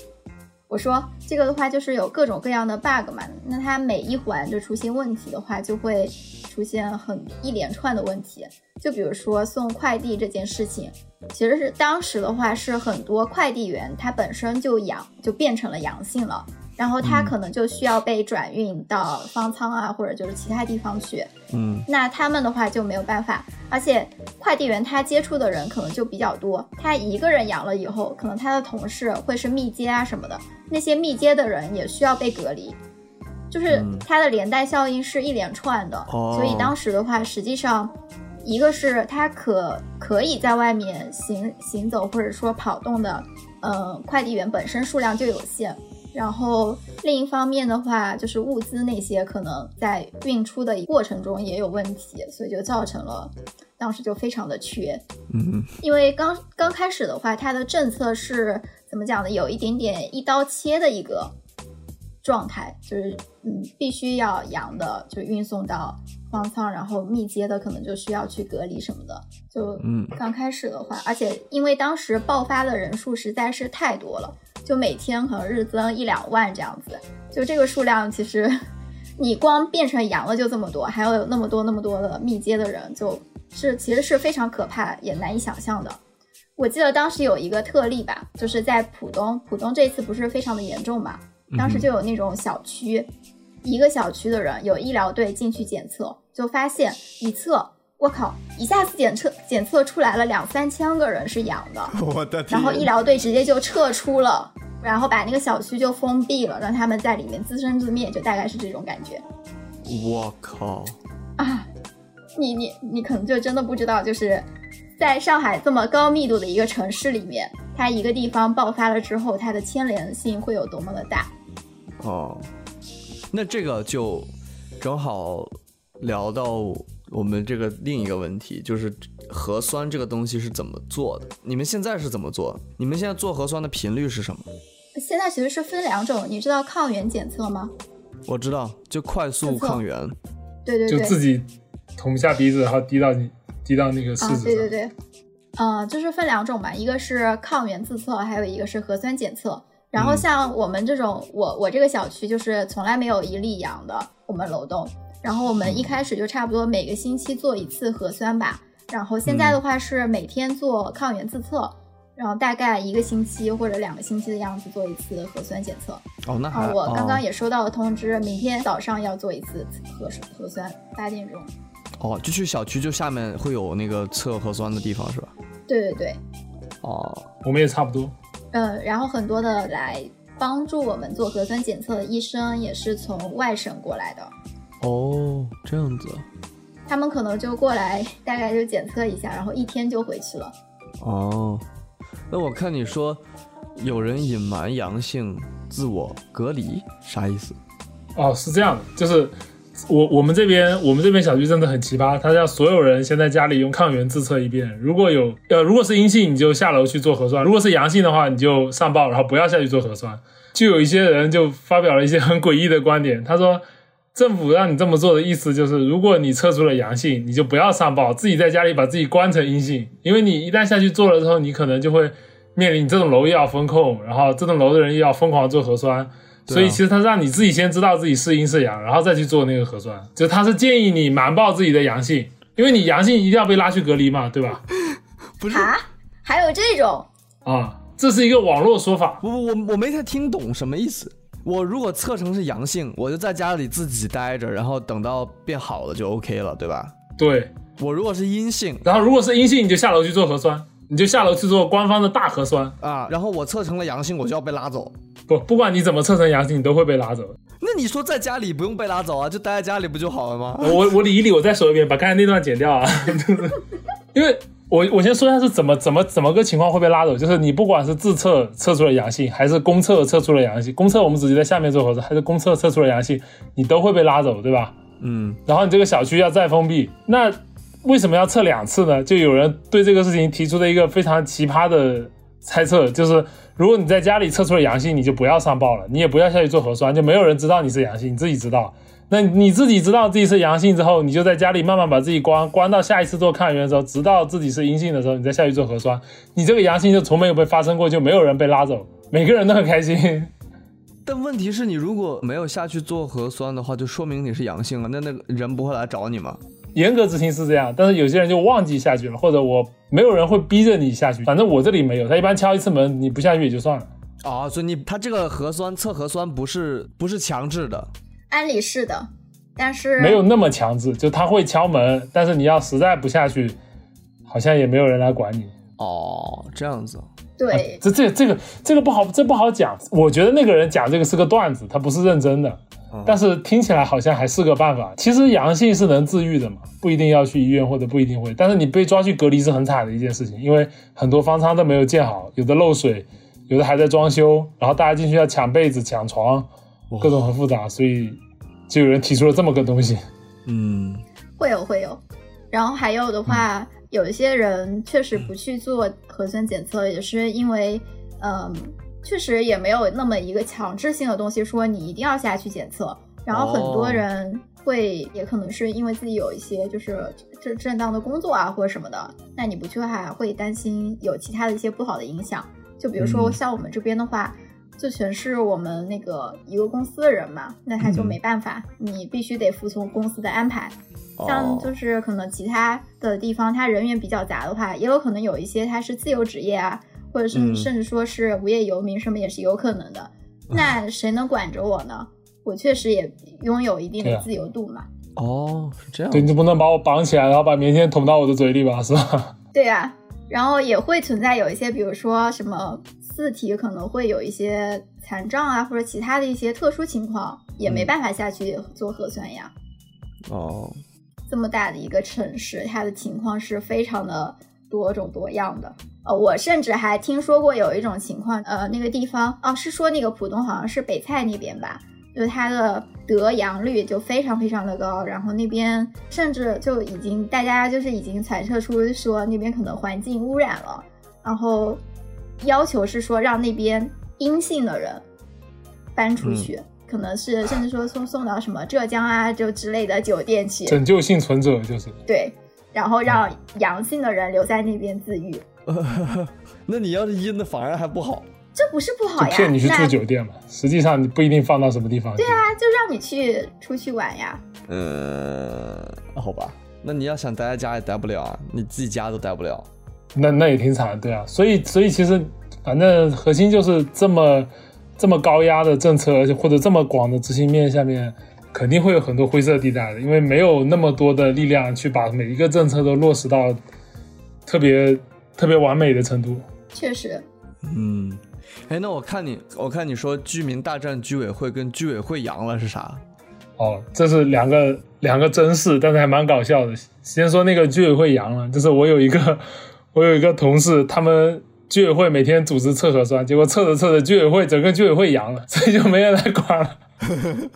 我说这个的话，就是有各种各样的 bug 嘛，那它每一环就出现问题的话，就会出现很一连串的问题。就比如说送快递这件事情，其实是当时的话是很多快递员他本身就阳就变成了阳性了。然后他可能就需要被转运到方舱啊，或者就是其他地方去。嗯，那他们的话就没有办法，而且快递员他接触的人可能就比较多，他一个人阳了以后，可能他的同事会是密接啊什么的，那些密接的人也需要被隔离，就是它的连带效应是一连串的。所以当时的话，实际上一个是他可可以在外面行行走或者说跑动的，嗯，快递员本身数量就有限。然后另一方面的话，就是物资那些可能在运出的过程中也有问题，所以就造成了当时就非常的缺。嗯，因为刚刚开始的话，它的政策是怎么讲呢？有一点点一刀切的一个状态，就是嗯，必须要阳的就运送到方舱，然后密接的可能就需要去隔离什么的。就嗯，刚开始的话，而且因为当时爆发的人数实在是太多了。就每天可能日增一两万这样子，就这个数量，其实你光变成阳了就这么多，还有那么多那么多的密接的人，就是其实是非常可怕也难以想象的。我记得当时有一个特例吧，就是在浦东，浦东这次不是非常的严重嘛，当时就有那种小区，一个小区的人有医疗队进去检测，就发现一测，我靠，一下子检测检测出来了两三千个人是阳的，我的天，然后医疗队直接就撤出了。然后把那个小区就封闭了，让他们在里面自生自灭，就大概是这种感觉。我靠！啊，你你你可能就真的不知道，就是在上海这么高密度的一个城市里面，它一个地方爆发了之后，它的牵连性会有多么的大？哦，那这个就正好聊到我们这个另一个问题，就是核酸这个东西是怎么做的？你们现在是怎么做？你们现在做核酸的频率是什么？现在其实是分两种，你知道抗原检测吗？我知道，就快速抗原。对对对，就自己捅一下鼻子，然后滴到你滴到那个试纸上。对对对，嗯，就是分两种吧，一个是抗原自测，还有一个是核酸检测。然后像我们这种，我我这个小区就是从来没有一例阳的，我们楼栋。然后我们一开始就差不多每个星期做一次核酸吧。然后现在的话是每天做抗原自测。然后大概一个星期或者两个星期的样子做一次核酸检测。哦，那还我刚刚也收到了通知，明天早上要做一次核核酸，八点钟。哦，就去小区，就下面会有那个测核酸的地方是吧？对对对。哦，我们也差不多。嗯，然后很多的来帮助我们做核酸检测的医生也是从外省过来的。哦，这样子。他们可能就过来，大概就检测一下，然后一天就回去了。哦。那我看你说有人隐瞒阳性自我隔离，啥意思？哦，是这样的，就是我我们这边我们这边小区真的很奇葩，他让所有人先在家里用抗原自测一遍，如果有呃如果是阴性你就下楼去做核酸，如果是阳性的话你就上报，然后不要下去做核酸。就有一些人就发表了一些很诡异的观点，他说政府让你这么做的意思就是，如果你测出了阳性，你就不要上报，自己在家里把自己关成阴性，因为你一旦下去做了之后，你可能就会。面临你这栋楼又要封控，然后这栋楼的人又要疯狂做核酸，所以其实他让你自己先知道自己是阴是阳，然后再去做那个核酸。就他是建议你瞒报自己的阳性，因为你阳性一定要被拉去隔离嘛，对吧？不是啊，还有这种啊，这是一个网络说法。我我我没太听懂什么意思。我如果测成是阳性，我就在家里自己待着，然后等到变好了就 OK 了，对吧？对。我如果是阴性，然后如果是阴性，你就下楼去做核酸。你就下楼去做官方的大核酸啊，然后我测成了阳性，我就要被拉走。不，不管你怎么测成阳性，你都会被拉走。那你说在家里不用被拉走啊，就待在家里不就好了吗？我我理一理，我再说一遍，把刚才那段剪掉啊。因为我我先说一下是怎么怎么怎么个情况会被拉走，就是你不管是自测测出了阳性，还是公测测出了阳性，公测我们直接在下面做核酸，还是公测测出了阳性，你都会被拉走，对吧？嗯。然后你这个小区要再封闭，那。为什么要测两次呢？就有人对这个事情提出了一个非常奇葩的猜测，就是如果你在家里测出了阳性，你就不要上报了，你也不要下去做核酸，就没有人知道你是阳性，你自己知道。那你自己知道自己是阳性之后，你就在家里慢慢把自己关关到下一次做抗原的时候，直到自己是阴性的时候，你再下去做核酸。你这个阳性就从没有被发生过，就没有人被拉走，每个人都很开心。但问题是你如果没有下去做核酸的话，就说明你是阳性了，那那个人不会来找你吗？严格执行是这样，但是有些人就忘记下去了，或者我没有人会逼着你下去，反正我这里没有，他一般敲一次门，你不下去也就算了。啊，所以你他这个核酸测核酸不是不是强制的，按理是的，但是没有那么强制，就他会敲门，但是你要实在不下去，好像也没有人来管你。哦，这样子，对，这这这个这个不好，这不好讲。我觉得那个人讲这个是个段子，他不是认真的，但是听起来好像还是个办法。其实阳性是能治愈的嘛，不一定要去医院，或者不一定会。但是你被抓去隔离是很惨的一件事情，因为很多方舱都没有建好，有的漏水，有的还在装修，然后大家进去要抢被子、抢床，各种很复杂，所以就有人提出了这么个东西。嗯，会有会有。然后还有的话，有一些人确实不去做核酸检测，也是因为，嗯，确实也没有那么一个强制性的东西说你一定要下去检测。然后很多人会，也可能是因为自己有一些就是正正当的工作啊或者什么的，那你不去的话，会担心有其他的一些不好的影响。就比如说像我们这边的话，就全是我们那个一个公司的人嘛，那他就没办法，你必须得服从公司的安排。像就是可能其他的地方，他人员比较杂的话，也有可能有一些他是自由职业啊，或者是甚至说是无业游民，什么也是有可能的。那谁能管着我呢？我确实也拥有一定的自由度嘛。哦，是这样。对，你不能把我绑起来，然后把棉签捅到我的嘴里吧，是吧？对呀，然后也会存在有一些，比如说什么四体可能会有一些残障啊，或者其他的一些特殊情况，也没办法下去做核酸呀。哦。这么大的一个城市，它的情况是非常的多种多样的。呃，我甚至还听说过有一种情况，呃，那个地方哦，是说那个浦东好像是北蔡那边吧，就它的得阳率就非常非常的高，然后那边甚至就已经大家就是已经揣测出说那边可能环境污染了，然后要求是说让那边阴性的人搬出去。可能是甚至说送送到什么浙江啊，就之类的酒店去，拯救幸存者就是对，然后让阳性的人留在那边自愈。那你要是阴的反而还不好，这不是不好呀？骗你去住酒店嘛？实际上你不一定放到什么地方。对啊，就让你去出去玩呀。嗯，好吧，那你要想待在家也待不了啊，你自己家都待不了。那那也挺惨，对啊。所以所以其实反正核心就是这么。这么高压的政策，而且或者这么广的执行面下面，肯定会有很多灰色地带的，因为没有那么多的力量去把每一个政策都落实到特别特别完美的程度。确实，嗯，哎，那我看你，我看你说居民大战居委会跟居委会阳了是啥？哦，这是两个两个真事，但是还蛮搞笑的。先说那个居委会阳了，就是我有一个我有一个同事，他们。居委会每天组织测核酸，结果测着测着，居委会整个居委会阳了，所以就没人来管了。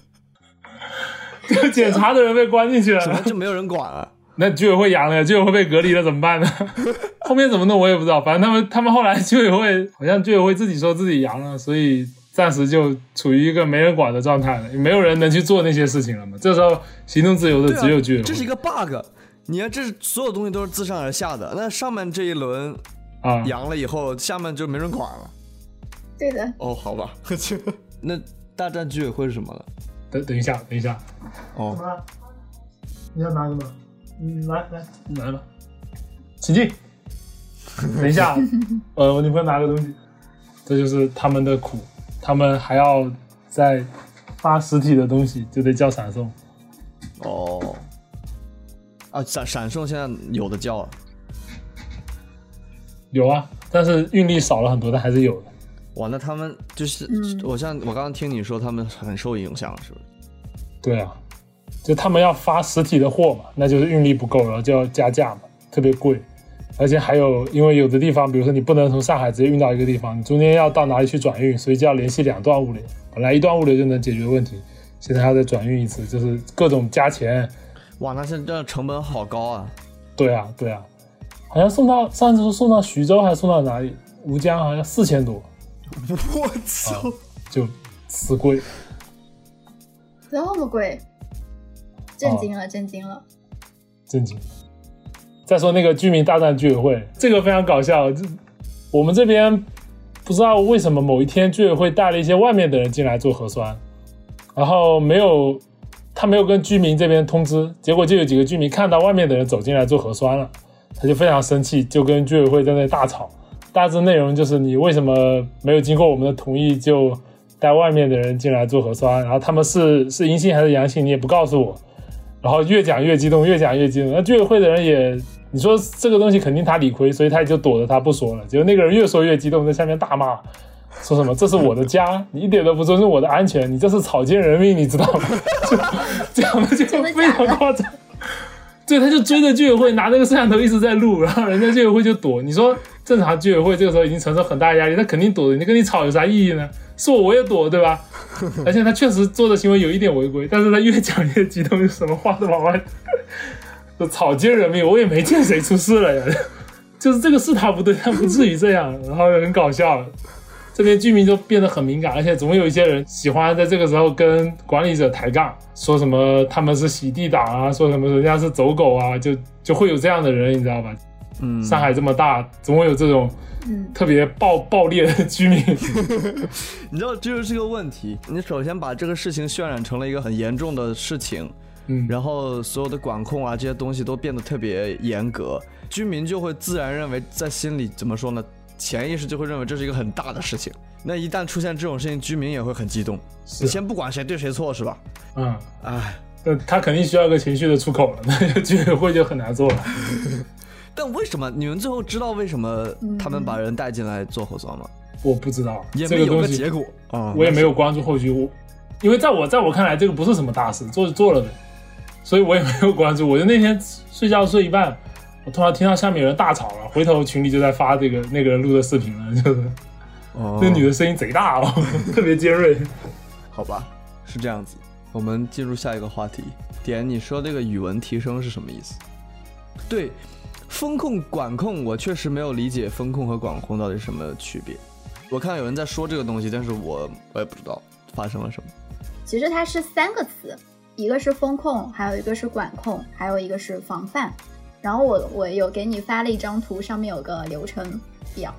就检查的人被关进去了，怎么就没有人管了？那居委会阳了，居委会被隔离了，怎么办呢？后面怎么弄我也不知道，反正他们他们后来居委会好像居委会自己说自己阳了，所以暂时就处于一个没人管的状态了，没有人能去做那些事情了嘛。这时候行动自由的只有居委会。这是一个 bug，你看，这是所有东西都是自上而下的，那上面这一轮。啊，阳了以后，下面就没人管了。对的。哦，好吧。那大战居委会是什么了？等等一下，等一下。哦。你要拿什么？嗯，来来，你来吧。请进。等一下，呃，我女朋友拿个东西。这就是他们的苦，他们还要再发实体的东西，就得叫闪送。哦。啊，闪闪送现在有的叫了。有啊，但是运力少了很多，但还是有的。哇，那他们就是，我像我刚刚听你说，他们很受影响，是不是？对啊，就他们要发实体的货嘛，那就是运力不够，然后就要加价嘛，特别贵。而且还有，因为有的地方，比如说你不能从上海直接运到一个地方，你中间要到哪里去转运，所以就要联系两段物流。本来一段物流就能解决问题，现在还要再转运一次，就是各种加钱。哇，那现在成本好高啊！对啊，对啊。好像送到上次说送到徐州还是送到哪里？吴江好像四千多，我操！就死贵。这么贵，震惊了，震惊了，震惊。再说那个居民大战居委会，这个非常搞笑。这我们这边不知道为什么某一天居委会带了一些外面的人进来做核酸，然后没有他没有跟居民这边通知，结果就有几个居民看到外面的人走进来做核酸了，他就非常生气，就跟居委会在那大吵。大致内容就是你为什么没有经过我们的同意就带外面的人进来做核酸，然后他们是是阴性还是阳性你也不告诉我，然后越讲越激动，越讲越激动。那居委会的人也，你说这个东西肯定他理亏，所以他也就躲着他不说了。结果那个人越说越激动，在下面大骂，说什么这是我的家，你一点都不尊重我的安全，你这是草菅人命，你知道吗？就讲的就非常夸张。对，他就追着居委会拿那个摄像头一直在录，然后人家居委会就躲。你说正常居委会这个时候已经承受很大压力，他肯定躲。你跟你吵有啥意义呢？是我我也躲，对吧？而且他确实做的行为有一点违规，但是他越讲越激动，就什么话都往外，就草菅人命。我也没见谁出事了呀，就是这个是他不对，他不至于这样，然后很搞笑。这边居民就变得很敏感，而且总有一些人喜欢在这个时候跟管理者抬杠，说什么他们是洗地党啊，说什么人家是走狗啊，就就会有这样的人，你知道吧？嗯，上海这么大，总会有这种嗯，特别暴暴烈的居民。你知道这就是个问题。你首先把这个事情渲染成了一个很严重的事情，嗯，然后所有的管控啊这些东西都变得特别严格，居民就会自然认为在心里怎么说呢？潜意识就会认为这是一个很大的事情。那一旦出现这种事情，居民也会很激动。你先不管谁对谁错是吧？嗯，哎，那他肯定需要一个情绪的出口了，那居委会就很难做了。但为什么你们最后知道为什么他们把人带进来做核酸吗？我不知道也没有这个东西，个结果啊，我也没有关注后续。我因为在我在我看来，这个不是什么大事，做就做了呗，所以我也没有关注。我就那天睡觉睡一半，我突然听到下面有人大吵了，回头群里就在发这个那个人录的视频了，就是哦那女的声音贼大哦，特别尖锐。好吧，是这样子。我们进入下一个话题。点，你说这个语文提升是什么意思？对，风控管控，我确实没有理解风控和管控到底是什么区别。我看有人在说这个东西，但是我我也不知道发生了什么。其实它是三个词，一个是风控，还有一个是管控，还有一个是防范。然后我我有给你发了一张图，上面有个流程表，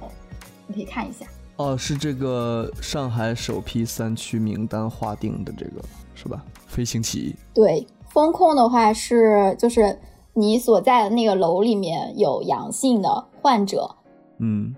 你可以看一下。哦，是这个上海首批三区名单划定的这个是吧？飞行起义。对，风控的话是就是你所在的那个楼里面有阳性的患者，嗯，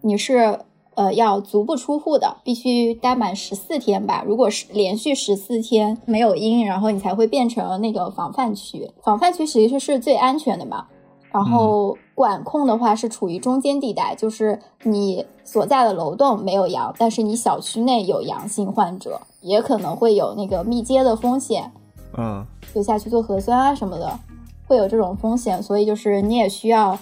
你是呃要足不出户的，必须待满十四天吧。如果是连续十四天没有阴，然后你才会变成那个防范区。防范区其实是最安全的嘛。然后管控的话是处于中间地带，就是你所在的楼栋没有阳，但是你小区内有阳性患者，也可能会有那个密接的风险。嗯，就下去做核酸啊什么的，会有这种风险，所以就是你也需要，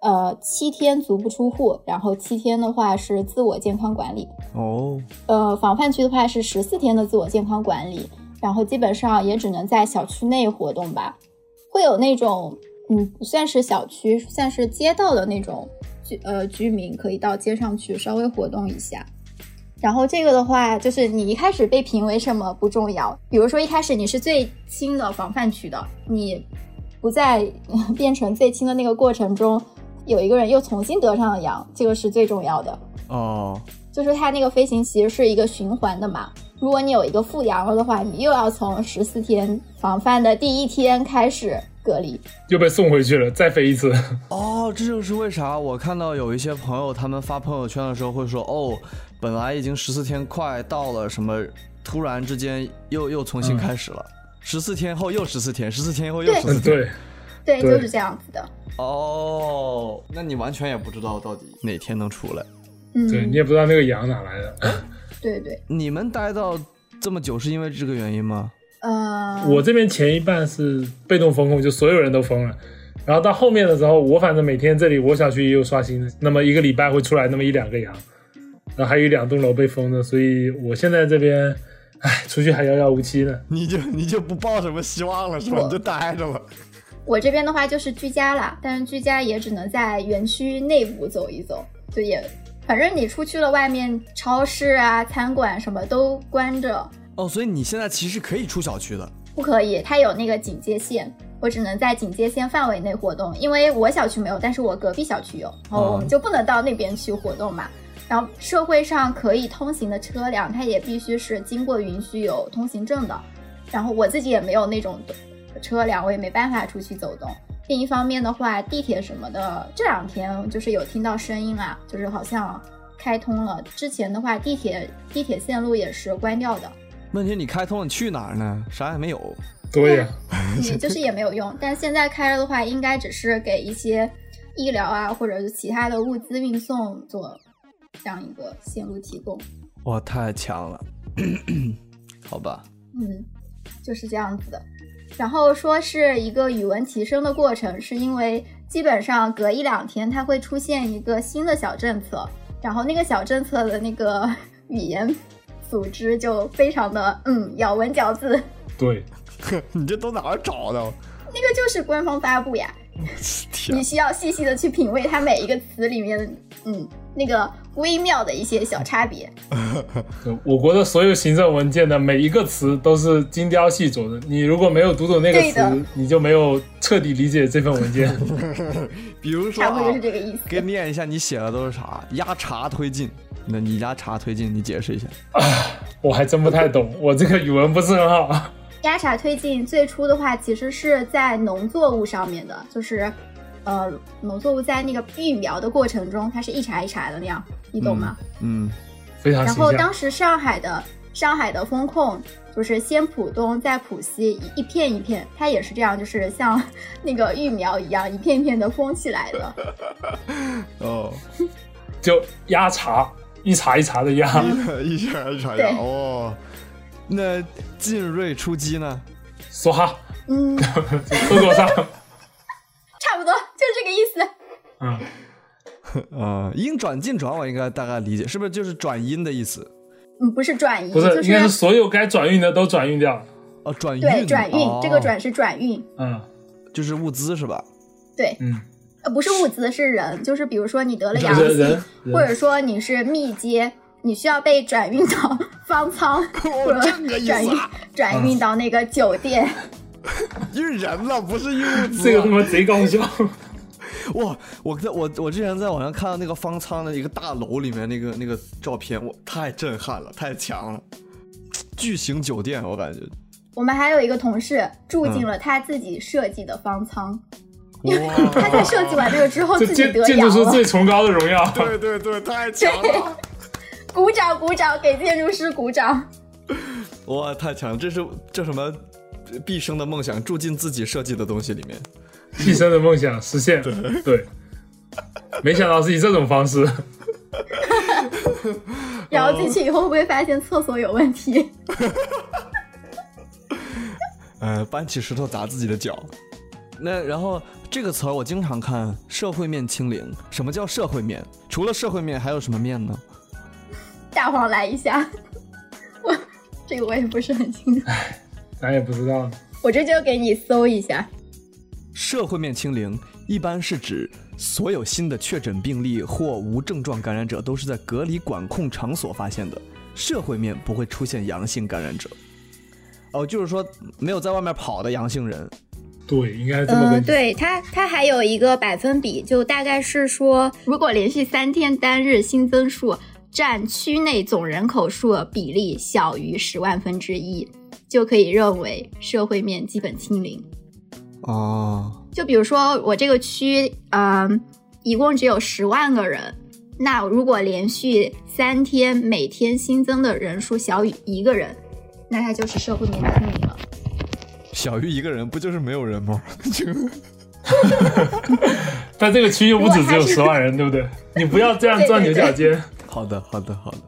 呃，七天足不出户，然后七天的话是自我健康管理，哦，呃，防范区的话是十四天的自我健康管理，然后基本上也只能在小区内活动吧，会有那种，嗯，不算是小区，算是街道的那种居呃居民可以到街上去稍微活动一下。然后这个的话，就是你一开始被评为什么不重要，比如说一开始你是最轻的防范区的，你不在 变成最轻的那个过程中，有一个人又重新得上了阳，这个是最重要的。哦，就是它那个飞行其实是一个循环的嘛。如果你有一个复阳了的话，你又要从十四天防范的第一天开始隔离。又被送回去了，再飞一次。哦，这就是为啥我看到有一些朋友他们发朋友圈的时候会说，哦，本来已经十四天快到了，什么突然之间又又重新开始了，十四、天后又十四天，十四天后又对十四天。对，对，对就是这样子的。哦，那你完全也不知道到底哪天能出来。嗯，对你也不知道那个羊哪来的。对对，你们待到这么久是因为这个原因吗？呃，我这边前一半是被动风控，就所有人都封了。然后到后面的时候，我反正每天这里我小区也有刷新的，那么一个礼拜会出来那么一两个羊，然后还有两栋楼被封的，所以我现在这边，唉，出去还遥遥无期呢。你就你就不抱什么希望了是吧？你就待着了。我这边的话就是居家啦，但是居家也只能在园区内部走一走，就也反正你出去了，外面超市啊、餐馆什么都关着，哦，所以你现在其实可以出小区的。不可以。它有那个警戒线，我只能在警戒线范围内活动。因为我小区没有，但是我隔壁小区有，然后我们就不能到那边去活动嘛。然后社会上可以通行的车辆，它也必须是经过允许有通行证的。然后我自己也没有那种车辆，我也没办法出去走动。另一方面的话，地铁什么的，这两天就是有听到声音啊，就是好像开通了。之前的话，地铁地铁线路也是关掉的。问题你开通了，你去哪儿呢？啥也没有。对呀、嗯，就是也没有用。但现在开了的话，应该只是给一些医疗啊，或者是其他的物资运送做这样一个线路提供。哇，太强了。好吧，嗯，就是这样子的。然后说是一个语文提升的过程，是因为基本上隔一两天它会出现一个新的小政策，然后那个小政策的那个语言组织就非常的嗯咬文嚼字，对，你这都哪儿找的？那个就是官方发布呀。天你需要细细的去品味它每一个词里面，嗯，那个微妙的一些小差别。就我国的所有行政文件的每一个词都是精雕细琢的。你如果没有读懂那个词，你就没有彻底理解这份文件。比如说、啊差不多就是这个意思。给念一下你写的都是啥？压茶推进。那你压茶推进，你解释一下。我还真不太懂，我这个语文不是很好。压茶推进最初的话，其实是在农作物上面的，就是，呃，农作物在那个育苗的过程中，它是一茬一茬的那样，你懂吗？嗯，非常然后。当时上海的上海的风控就是先浦东再浦西，一一片一片，它也是这样，就是像那个育苗一样，一片一片的封起来的。哦，就压茬，一茬一茬的压。一茬一茬对压哦。那进锐出击呢？梭哈，嗯，都给我上。差不多就这个意思。嗯，呃，音转进转我应该大概理解，是不是就是转音的意思？嗯，不是转移，不是，就应该是所有该转运的都转运掉。哦，转运。对转运，哦这个转是转运，嗯就是物资是吧？对，嗯，呃，不是物资，是人，就是比如说你得了阳性，或者说你是密接，你需要被转运到方舱，或者转运啊转运到那个酒店。运人了，不是运物资。这个他妈贼搞笑。哇！我在我我之前在网上看到那个方舱的一个大楼里面那个那个照片，我太震撼了，太强了，巨型酒店，我感觉。我们还有一个同事住进了他自己设计的方舱，哇！他在设计完这个之后自己得建筑师。最崇高的荣耀。对对对，太强了！鼓掌鼓掌，给建筑师鼓掌。哇，太强了！这是这什么毕生的梦想，住进自己设计的东西里面。毕生的梦想实现。对，没想到是以这种方式。然后进去以后会不会发现厕所有问题？呃，搬起石头砸自己的脚。那然后这个词儿我经常看，社会面清零。什么叫社会面？除了社会面，还有什么面呢？大黄来一下，我这个我也不是很清楚，咱也不知道。我这就给你搜一下。社会面清零一般是指所有新的确诊病例或无症状感染者都是在隔离管控场所发现的，社会面不会出现阳性感染者。哦，就是说没有在外面跑的阳性人。对，应该这么。对它，它还有一个百分比，就大概是说，如果连续三天单日新增数占区内总人口数比例小于十万分之一，就可以认为社会面基本清零。哦，就比如说我这个区，嗯、一共只有十万个人，那如果连续三天每天新增的人数小于一个人，那它就是社会面清零了。小于一个人不就是没有人吗？就 但这个区又不止只有十万人，对不对？你不要这样钻牛角尖。好的，好的，好的。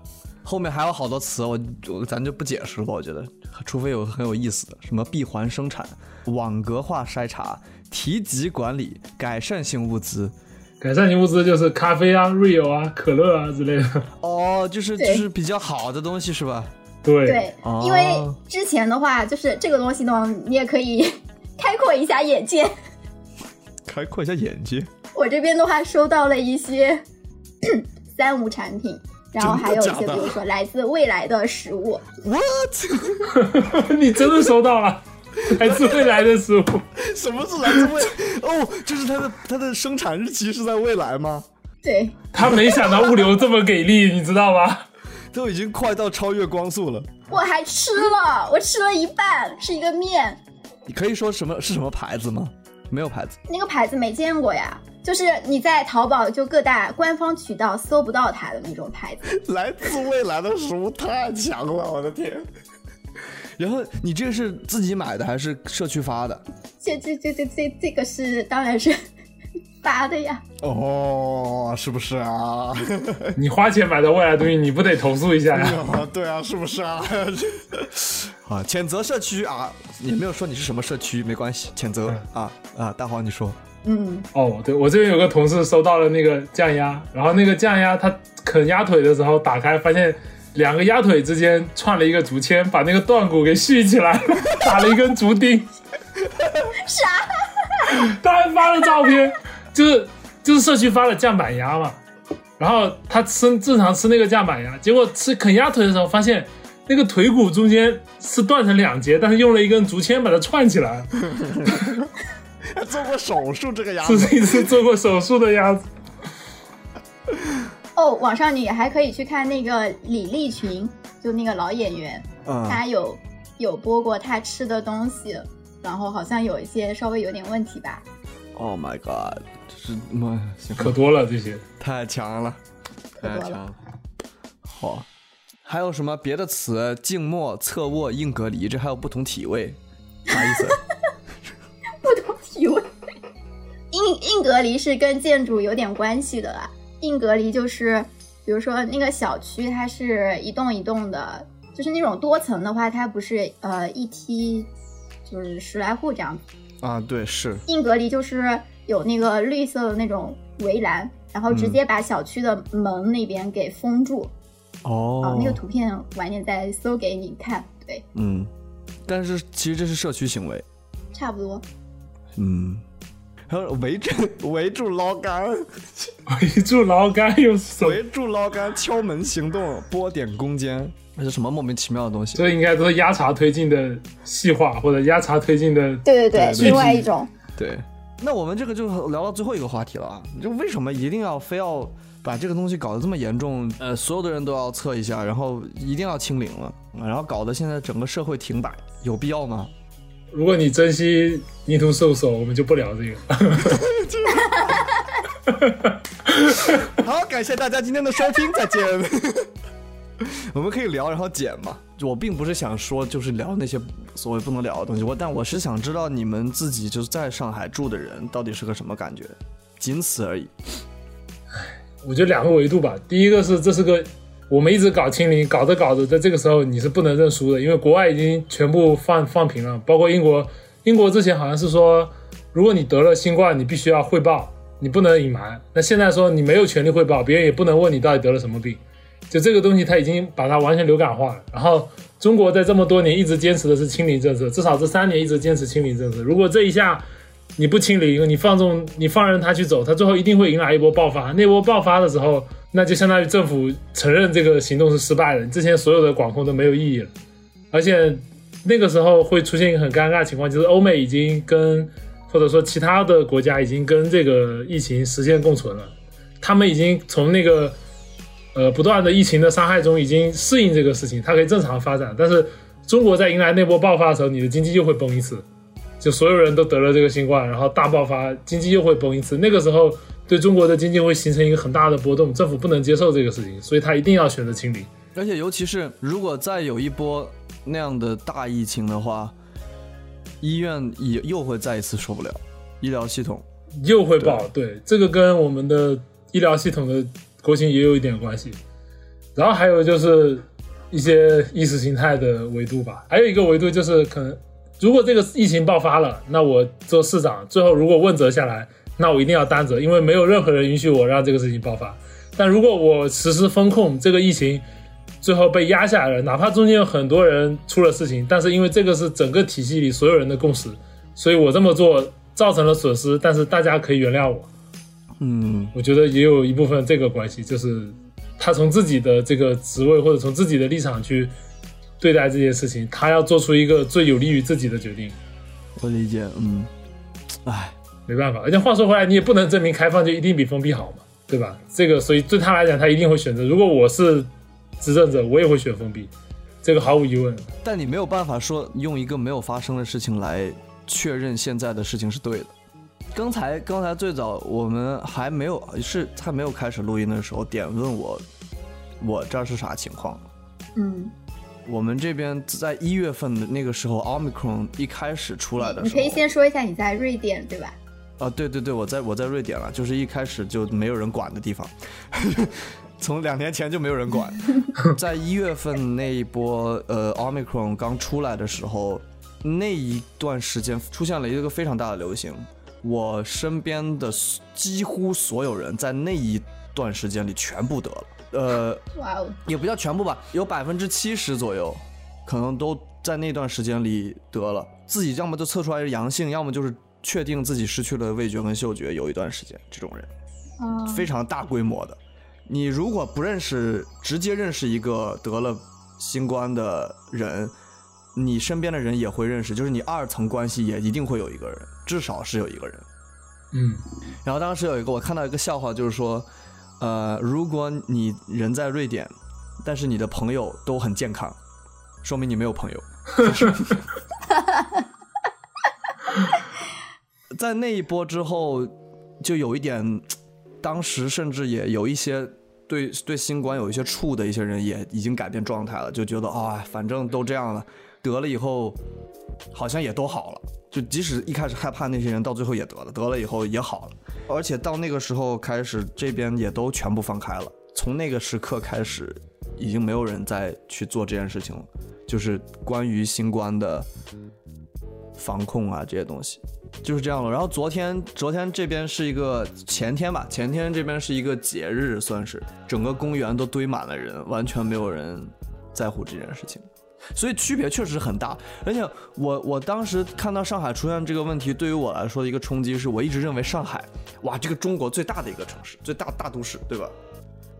后面还有好多词，我我咱就不解释了吧。我觉得，除非有很有意思的，什么闭环生产、网格化筛查、提级管理、改善性物资。改善型物资就是咖啡啊、Rio 啊、可乐啊之类的。哦，就是就是比较好的东西是吧？对，对，哦因为之前的话，就是这个东西呢，你也可以开阔一下眼界。开阔一下眼界。我这边的话，收到了一些 三无产品，然后还有一些比如说来自未来的食物。What？你真的收到了 来自未来的食物？什么是来自未？哦，就是它的它的生产日期是在未来吗？对，他没想到物流这么给力，你知道吗？都已经快到超越光速了。我还吃了，我吃了一半，是一个面，你可以说什么是什么牌子吗？没有牌子。那个牌子没见过呀，就是你在淘宝就各大官方渠道搜不到它的那种牌子。来自未来的食物太强了，我的天！然后你这个是自己买的还是社区发的？这这这这这这个是当然是发的呀。哦，是不是啊？你花钱买的未来东西，你不得投诉一下呀？对啊，是不是啊？啊，谴责社区啊，也没有说你是什么社区，没关系，谴责啊啊！大黄你说，嗯，哦，对我这边有个同事收到了那个酱鸭，然后那个酱鸭他啃鸭腿的时候打开，发现两个鸭腿之间串了一个竹签，把那个断骨给续起来了，打了一根竹钉。啥？他还发了照片，就是就是社区发了酱板鸭嘛，然后他吃正常吃那个酱板鸭，结果吃啃鸭腿的时候发现那个腿骨中间是断成两截，但是用了一根竹签把它串起来，还做过手术这个鸭这是一只做过手术的鸭子。哦，网上你还可以去看那个李立群，就那个老演员，嗯，他有有播过他吃的东西，然后好像有一些稍微有点问题吧。Oh my god，这是妈呀可多了这些，太强了。太强了。好，还有什么别的词？静默、侧卧、硬隔离，这还有不同体位，啥意思？不同体位。硬硬隔离是跟建筑有点关系的啦。硬隔离就是，比如说那个小区它是一栋一栋的，就是那种多层的话，它不是呃一梯就是十来户这样子。啊，对，是硬隔离就是有那个绿色的那种围栏，然后直接把小区的门那边给封住。哦啊，那个图片晚点再搜给你看。对，嗯，但是其实这是社区行为，差不多。嗯，还有围住围住捞杆，围住捞杆又是？围住捞杆，敲门行动，拨点攻坚，那是什么莫名其妙的东西？这应该都是压茶推进的细化，或者压茶推进的。对对对另外一种。对，那我们这个就聊到最后一个话题了啊，就为什么一定要非要把这个东西搞得这么严重？呃，所有的人都要测一下，然后一定要清零了，然后搞得现在整个社会停摆，有必要吗？如果你珍惜泥土兽手，我们就不聊这个。好，感谢大家今天的收听，再见。我们可以聊，然后剪嘛。我并不是想说，就是聊那些所谓不能聊的东西，我但我是想知道你们自己就是在上海住的人到底是个什么感觉，仅此而已。我觉得两个维度吧。第一个是这是个我们一直搞清零，搞着搞着，在这个时候你是不能认输的，因为国外已经全部放放平了，包括英国。英国之前好像是说，如果你得了新冠，你必须要汇报，你不能隐瞒。那现在说你没有权利汇报，别人也不能问你到底得了什么病。就这个东西，它已经把它完全流感化了。然后中国在这么多年一直坚持的是清零政策，至少这三年一直坚持清零政策。如果这一下你不清零，你放纵，你放任它去走，它最后一定会迎来一波爆发。那波爆发的时候，那就相当于政府承认这个行动是失败的，之前所有的管控都没有意义了。而且那个时候会出现一个很尴尬情况，就是欧美已经跟或者说其他的国家已经跟这个疫情实现共存了，他们已经从那个呃不断的疫情的伤害中已经适应这个事情，它可以正常发展。但是中国在迎来那波爆发的时候，你的经济又会崩一次。就所有人都得了这个新冠，然后大爆发，经济又会崩一次。那个时候对中国的经济会形成一个很大的波动，政府不能接受这个事情，所以他一定要选择清零。而且尤其是如果再有一波那样的大疫情的话，医院也又会再一次受不了，医疗系统。又会爆，对这个跟我们的医疗系统的国情也有一点关系。然后还有就是一些意识形态的维度吧，还有一个维度就是可能，如果这个疫情爆发了，那我做市长，最后如果问责下来，那我一定要担责，因为没有任何人允许我让这个事情爆发。但如果我实施风控，这个疫情最后被压下来了，哪怕中间有很多人出了事情，但是因为这个是整个体系里所有人的共识，所以我这么做造成了损失，但是大家可以原谅我。嗯我觉得也有一部分这个关系，就是他从自己的这个职位或者从自己的立场去对待这件事情，他要做出一个最有利于自己的决定。我理解，嗯，哎，没办法，而且话说回来，你也不能证明开放就一定比封闭好嘛，对吧？这个，所以对他来讲，他一定会选择。如果我是执政者，我也会选封闭，这个毫无疑问。但你没有办法说用一个没有发生的事情来确认现在的事情是对的。刚才刚才最早我们还没有是还没有开始录音的时候，点问我我这儿是啥情况。嗯，我们这边在一月份的那个时候，Omicron 一开始出来的时候，你可以先说一下你在瑞典对吧？啊，对对对，我在我在瑞典了，就是一开始就没有人管的地方，从两年前就没有人管。在一月份那一波呃 Omicron 刚出来的时候，那一段时间出现了一个非常大的流行，我身边的几乎所有人在那一段时间里全部得了，呃，哇哦，也不叫全部吧，有百分之七十左右，可能都在那段时间里得了，自己要么就测出来是阳性，要么就是确定自己失去了味觉跟嗅觉，有一段时间，这种人。嗯，非常大规模的。你如果不认识，直接认识一个得了新冠的人，你身边的人也会认识，就是你二层关系也一定会有一个人，至少是有一个人。嗯，然后当时有一个我看到一个笑话，就是说，呃，如果你人在瑞典，但是你的朋友都很健康，说明你没有朋友。在那一波之后，就有一点，当时甚至也有一些对对新冠有一些怵的一些人也已经改变状态了，就觉得啊、反正都这样了，得了以后好像也都好了。就即使一开始害怕那些人，到最后也得了，得了以后也好了。而且到那个时候开始，这边也都全部放开了。从那个时刻开始，已经没有人再去做这件事情了，就是关于新冠的防控啊这些东西，就是这样了。然后昨天，昨天这边是一个前天吧，前天这边是一个节日，算是整个公园都堆满了人，完全没有人在乎这件事情。所以区别确实很大，而且我我当时看到上海出现这个问题，对于我来说的一个冲击是，我一直认为上海，哇，这个中国最大的一个城市，最大大都市，对吧？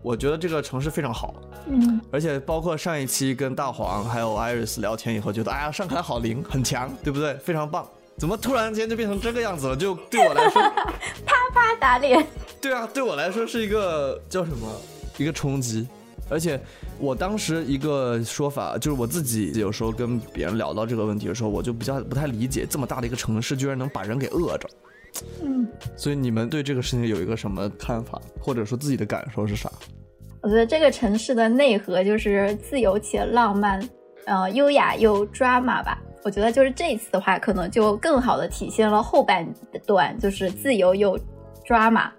我觉得这个城市非常好，嗯，而且包括上一期跟大黄还有 Iris 聊天以后，觉得哎呀，上海好灵，很强，对不对？非常棒。怎么突然间就变成这个样子了？就对我来说，啪打脸，对啊，对我来说是一个叫什么？一个冲击。而且我当时一个说法，就是我自己有时候跟别人聊到这个问题的时候，我就比较不太理解，这么大的一个城市居然能把人给饿着。嗯，所以你们对这个事情有一个什么看法，或者说自己的感受是啥？我觉得这个城市的内核就是自由且浪漫，呃，优雅又 drama 吧。我觉得就是这一次的话，可能就更好的体现了后半段，就是自由又 drama，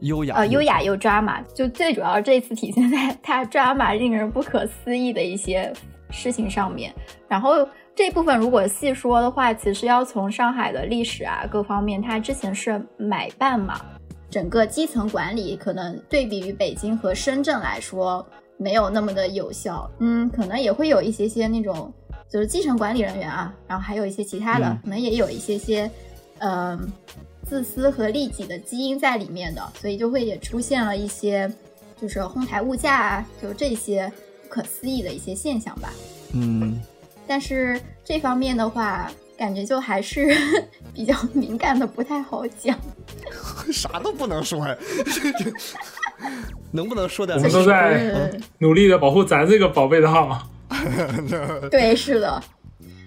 优雅，呃，优雅又 drama。就最主要这一次体现在 它 drama 令人不可思议的一些事情上面。然后这部分如果细说的话，其实要从上海的历史啊各方面，它之前是买办嘛，整个基层管理可能对比于北京和深圳来说没有那么的有效，嗯，可能也会有一些些那种就是基层管理人员啊，然后还有一些其他的，嗯可能也有一些些，嗯、自私和利己的基因在里面的，所以就会也出现了一些就是哄抬物价啊，就这些不可思议的一些现象吧。嗯，但是这方面的话，感觉就还是 比较敏感的，不太好讲。啥都不能说呀，能不能说点我们都在嗯努力的保护咱这个宝贝的号。对，是的。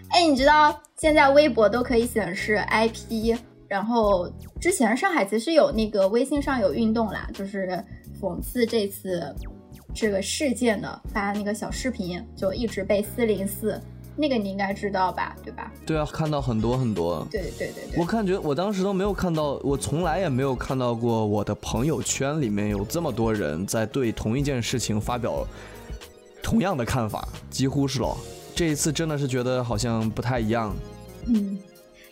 哎，你知道现在微博都可以显示 IP，然后之前上海其实有那个微信上有运动啦，就是讽刺这次这个事件的，发那个小视频，就一直被四零四，那个你应该知道吧，对吧？对啊，看到很多很多。对对对对我感觉我当时都没有看到，我从来也没有看到过我的朋友圈里面有这么多人在对同一件事情发表同样的看法，几乎是咯。这一次真的是觉得好像不太一样，嗯。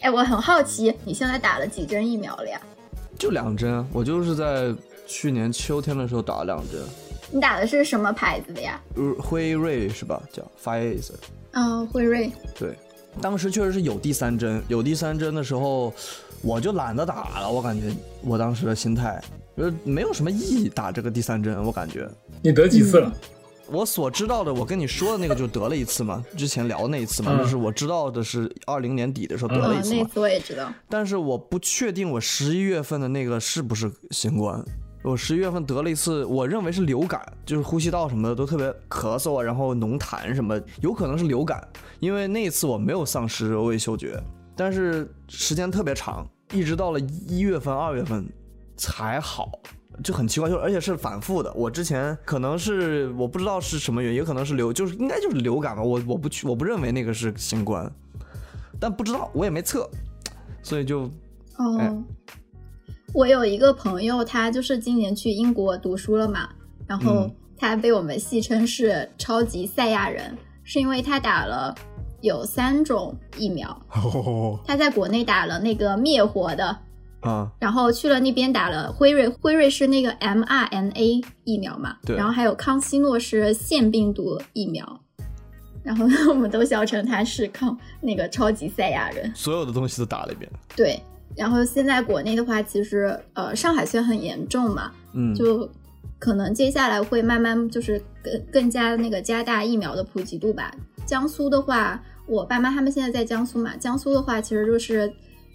哎，我很好奇，你现在打了几针疫苗了呀？就两针，我就是在去年秋天的时候打了两针，你打的是什么牌子的呀？呃辉瑞是吧？叫 Pfizer。嗯、辉瑞。对，当时确实是有第三针，有第三针的时候，我就懒得打了。我感觉我当时的心态，呃，没有什么意义打这个第三针，我感觉。你得几次了？我所知道的，我跟你说的那个就得了一次嘛，之前聊那一次嘛，嗯就是我知道的是二零年底的时候得了一嗯，次嘛，那次我也知道。但是我不确定我十一月份的那个是不是新冠。我十一月份得了一次，我认为是流感，就是呼吸道什么的都特别咳嗽啊，然后浓痰什么，有可能是流感，因为那一次我没有丧失味嗅觉，但是时间特别长，一直到了一月份、二月份才好。就很奇怪，就而且是反复的。我之前可能是我不知道是什么原因，也可能是流，就是应该就是流感吧。我我不去，我不认为那个是新冠，但不知道，我也没测，所以就哦，哎我有一个朋友，他就是今年去英国读书了嘛，然后嗯他被我们戏称是超级赛亚人，是因为他打了有三种疫苗，他在国内打了那个灭活的，啊，然后去了那边打了辉瑞，辉瑞是那个 mRNA 疫苗嘛，对然后还有康希诺是腺病毒疫苗，然后 我们都笑称他是抗那个超级赛亚人。所有的东西都打了一遍。对，然后现在国内的话，其实呃上海虽然很严重嘛，嗯，就可能接下来会慢慢就是更更加那个加大疫苗的普及度吧。江苏的话，我爸妈他们现在在江苏嘛，江苏的话其实就是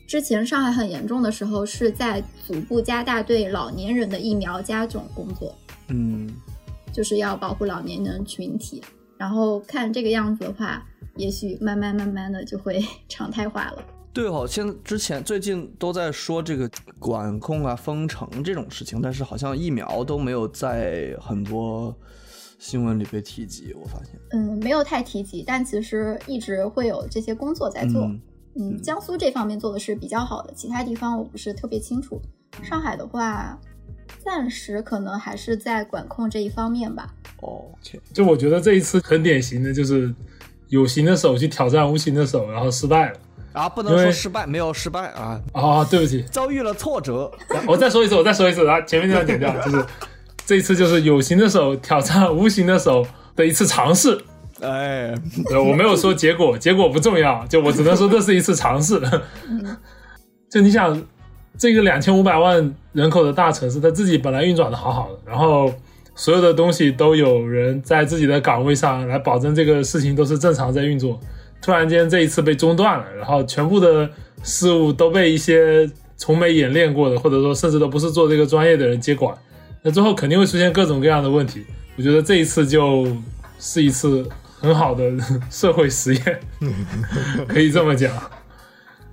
之前上海很严重的时候，是在逐步加大对老年人的疫苗加种工作，嗯，就是要保护老年人群体。然后看这个样子的话，也许慢慢慢慢的就会 常态化了。对哦，现在之前最近都在说这个管控啊、封城这种事情，但是好像疫苗都没有在很多新闻里被提及。我发现，嗯，没有太提及，但其实一直会有这些工作在做。嗯嗯，江苏这方面做的是比较好的，其他地方我不是特别清楚。上海的话，暂时可能还是在管控这一方面吧。哦就我觉得这一次很典型的就是有形的手去挑战无形的手，然后失败了。啊，不能说失败，没有失败啊，啊、对不起，遭遇了挫折。我再说一次，我再说一次，啊，前面这段剪掉，就是这一次就是有形的手挑战无形的手的一次尝试。哎，我没有说结果，结果不重要，就我只能说这是一次尝试。就你想，这个两千五百万人口的大城市，它自己本来运转的好好的，然后所有的东西都有人在自己的岗位上来保证这个事情都是正常在运作。突然间这一次被中断了，然后全部的事物都被一些从没演练过的，或者说甚至都不是做这个专业的人接管，那最后肯定会出现各种各样的问题。我觉得这一次就是一次很好的 社会实验，可以这么讲。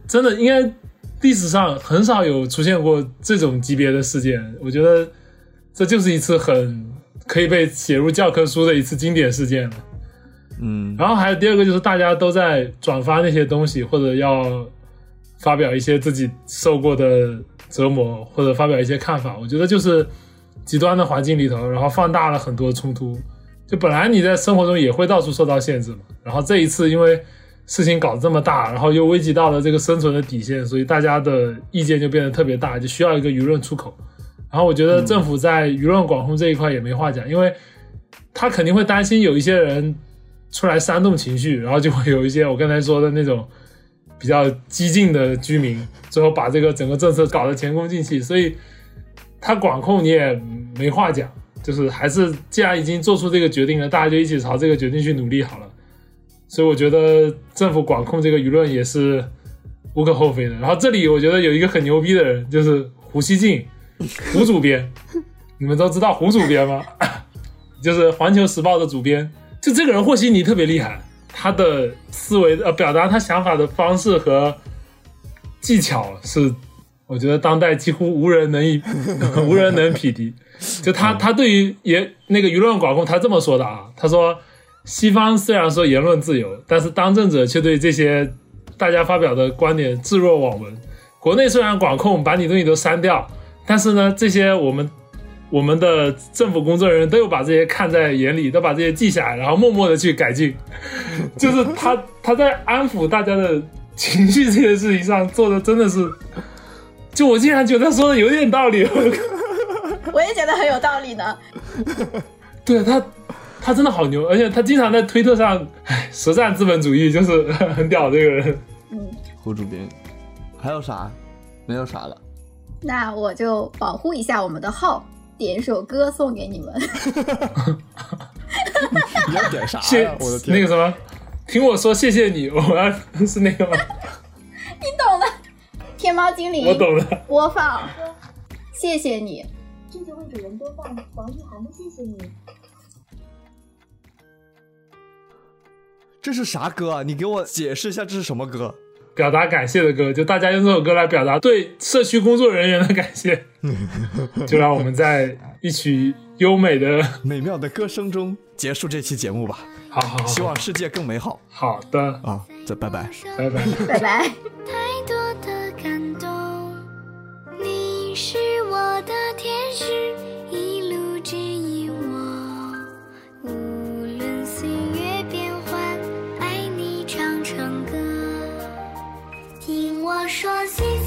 真的，应该历史上很少有出现过这种级别的事件。我觉得这就是一次很可以被写入教科书的一次经典事件了。嗯，然后还有第二个就是大家都在转发那些东西，或者要发表一些自己受过的折磨，或者发表一些看法。我觉得就是极端的环境里头，然后放大了很多冲突。就本来你在生活中也会到处受到限制嘛，然后这一次因为事情搞得这么大，然后又危及到了这个生存的底线，所以大家的意见就变得特别大，就需要一个舆论出口。然后我觉得政府在舆论管控这一块也没话讲，因为他肯定会担心有一些人出来煽动情绪，然后就会有一些我刚才说的那种比较激进的居民，最后把这个整个政策搞得前功尽弃，所以他管控你也没话讲，就是还是既然已经做出这个决定了，大家就一起朝这个决定去努力好了。所以我觉得政府管控这个舆论也是无可厚非的。然后这里我觉得有一个很牛逼的人，就是胡锡进，胡主编，你们都知道胡主编吗？就是环球时报的主编。就这个人和稀泥特别厉害，他的思维呃表达他想法的方式和技巧是，我觉得当代几乎无人能以 无人能匹敌。就他他对于言那个舆论管控，他这么说的啊，他说西方虽然说言论自由，但是当政者却对这些大家发表的观点置若罔闻。国内虽然管控把你东西都删掉，但是呢，这些我们我们的政府工作人员都有把这些看在眼里，都把这些记下来，然后默默的去改进。就是他他在安抚大家的情绪这件事情上做的真的是，就我竟然觉得说的有点道理。我也觉得很有道理呢。对他，他真的好牛，而且他经常在推特上，哎，实战资本主义就是很屌这个人。嗯，胡主编，还有啥？没有啥了。那我就保护一下我们的号，点一首歌送给你们。你要点啥谢呀？我的天！那个什么，听我说谢谢你，我要是那个吗？你懂的。天猫精灵，我懂了。播放，谢谢你。这就为主人播放王一涵的《谢谢你》。这是啥歌啊？你给我解释一下这是什么歌？表达感谢的歌，就大家用这首歌来表达对社区工作人员的感谢，就让我们在一曲优美的，美妙的歌声中结束这期节目吧。好好好，希望世界更美好好的，啊！再拜拜。拜拜。拜拜。你是我的天使，一路指引我。无论岁月变幻，爱你唱成歌。听我说，谢谢。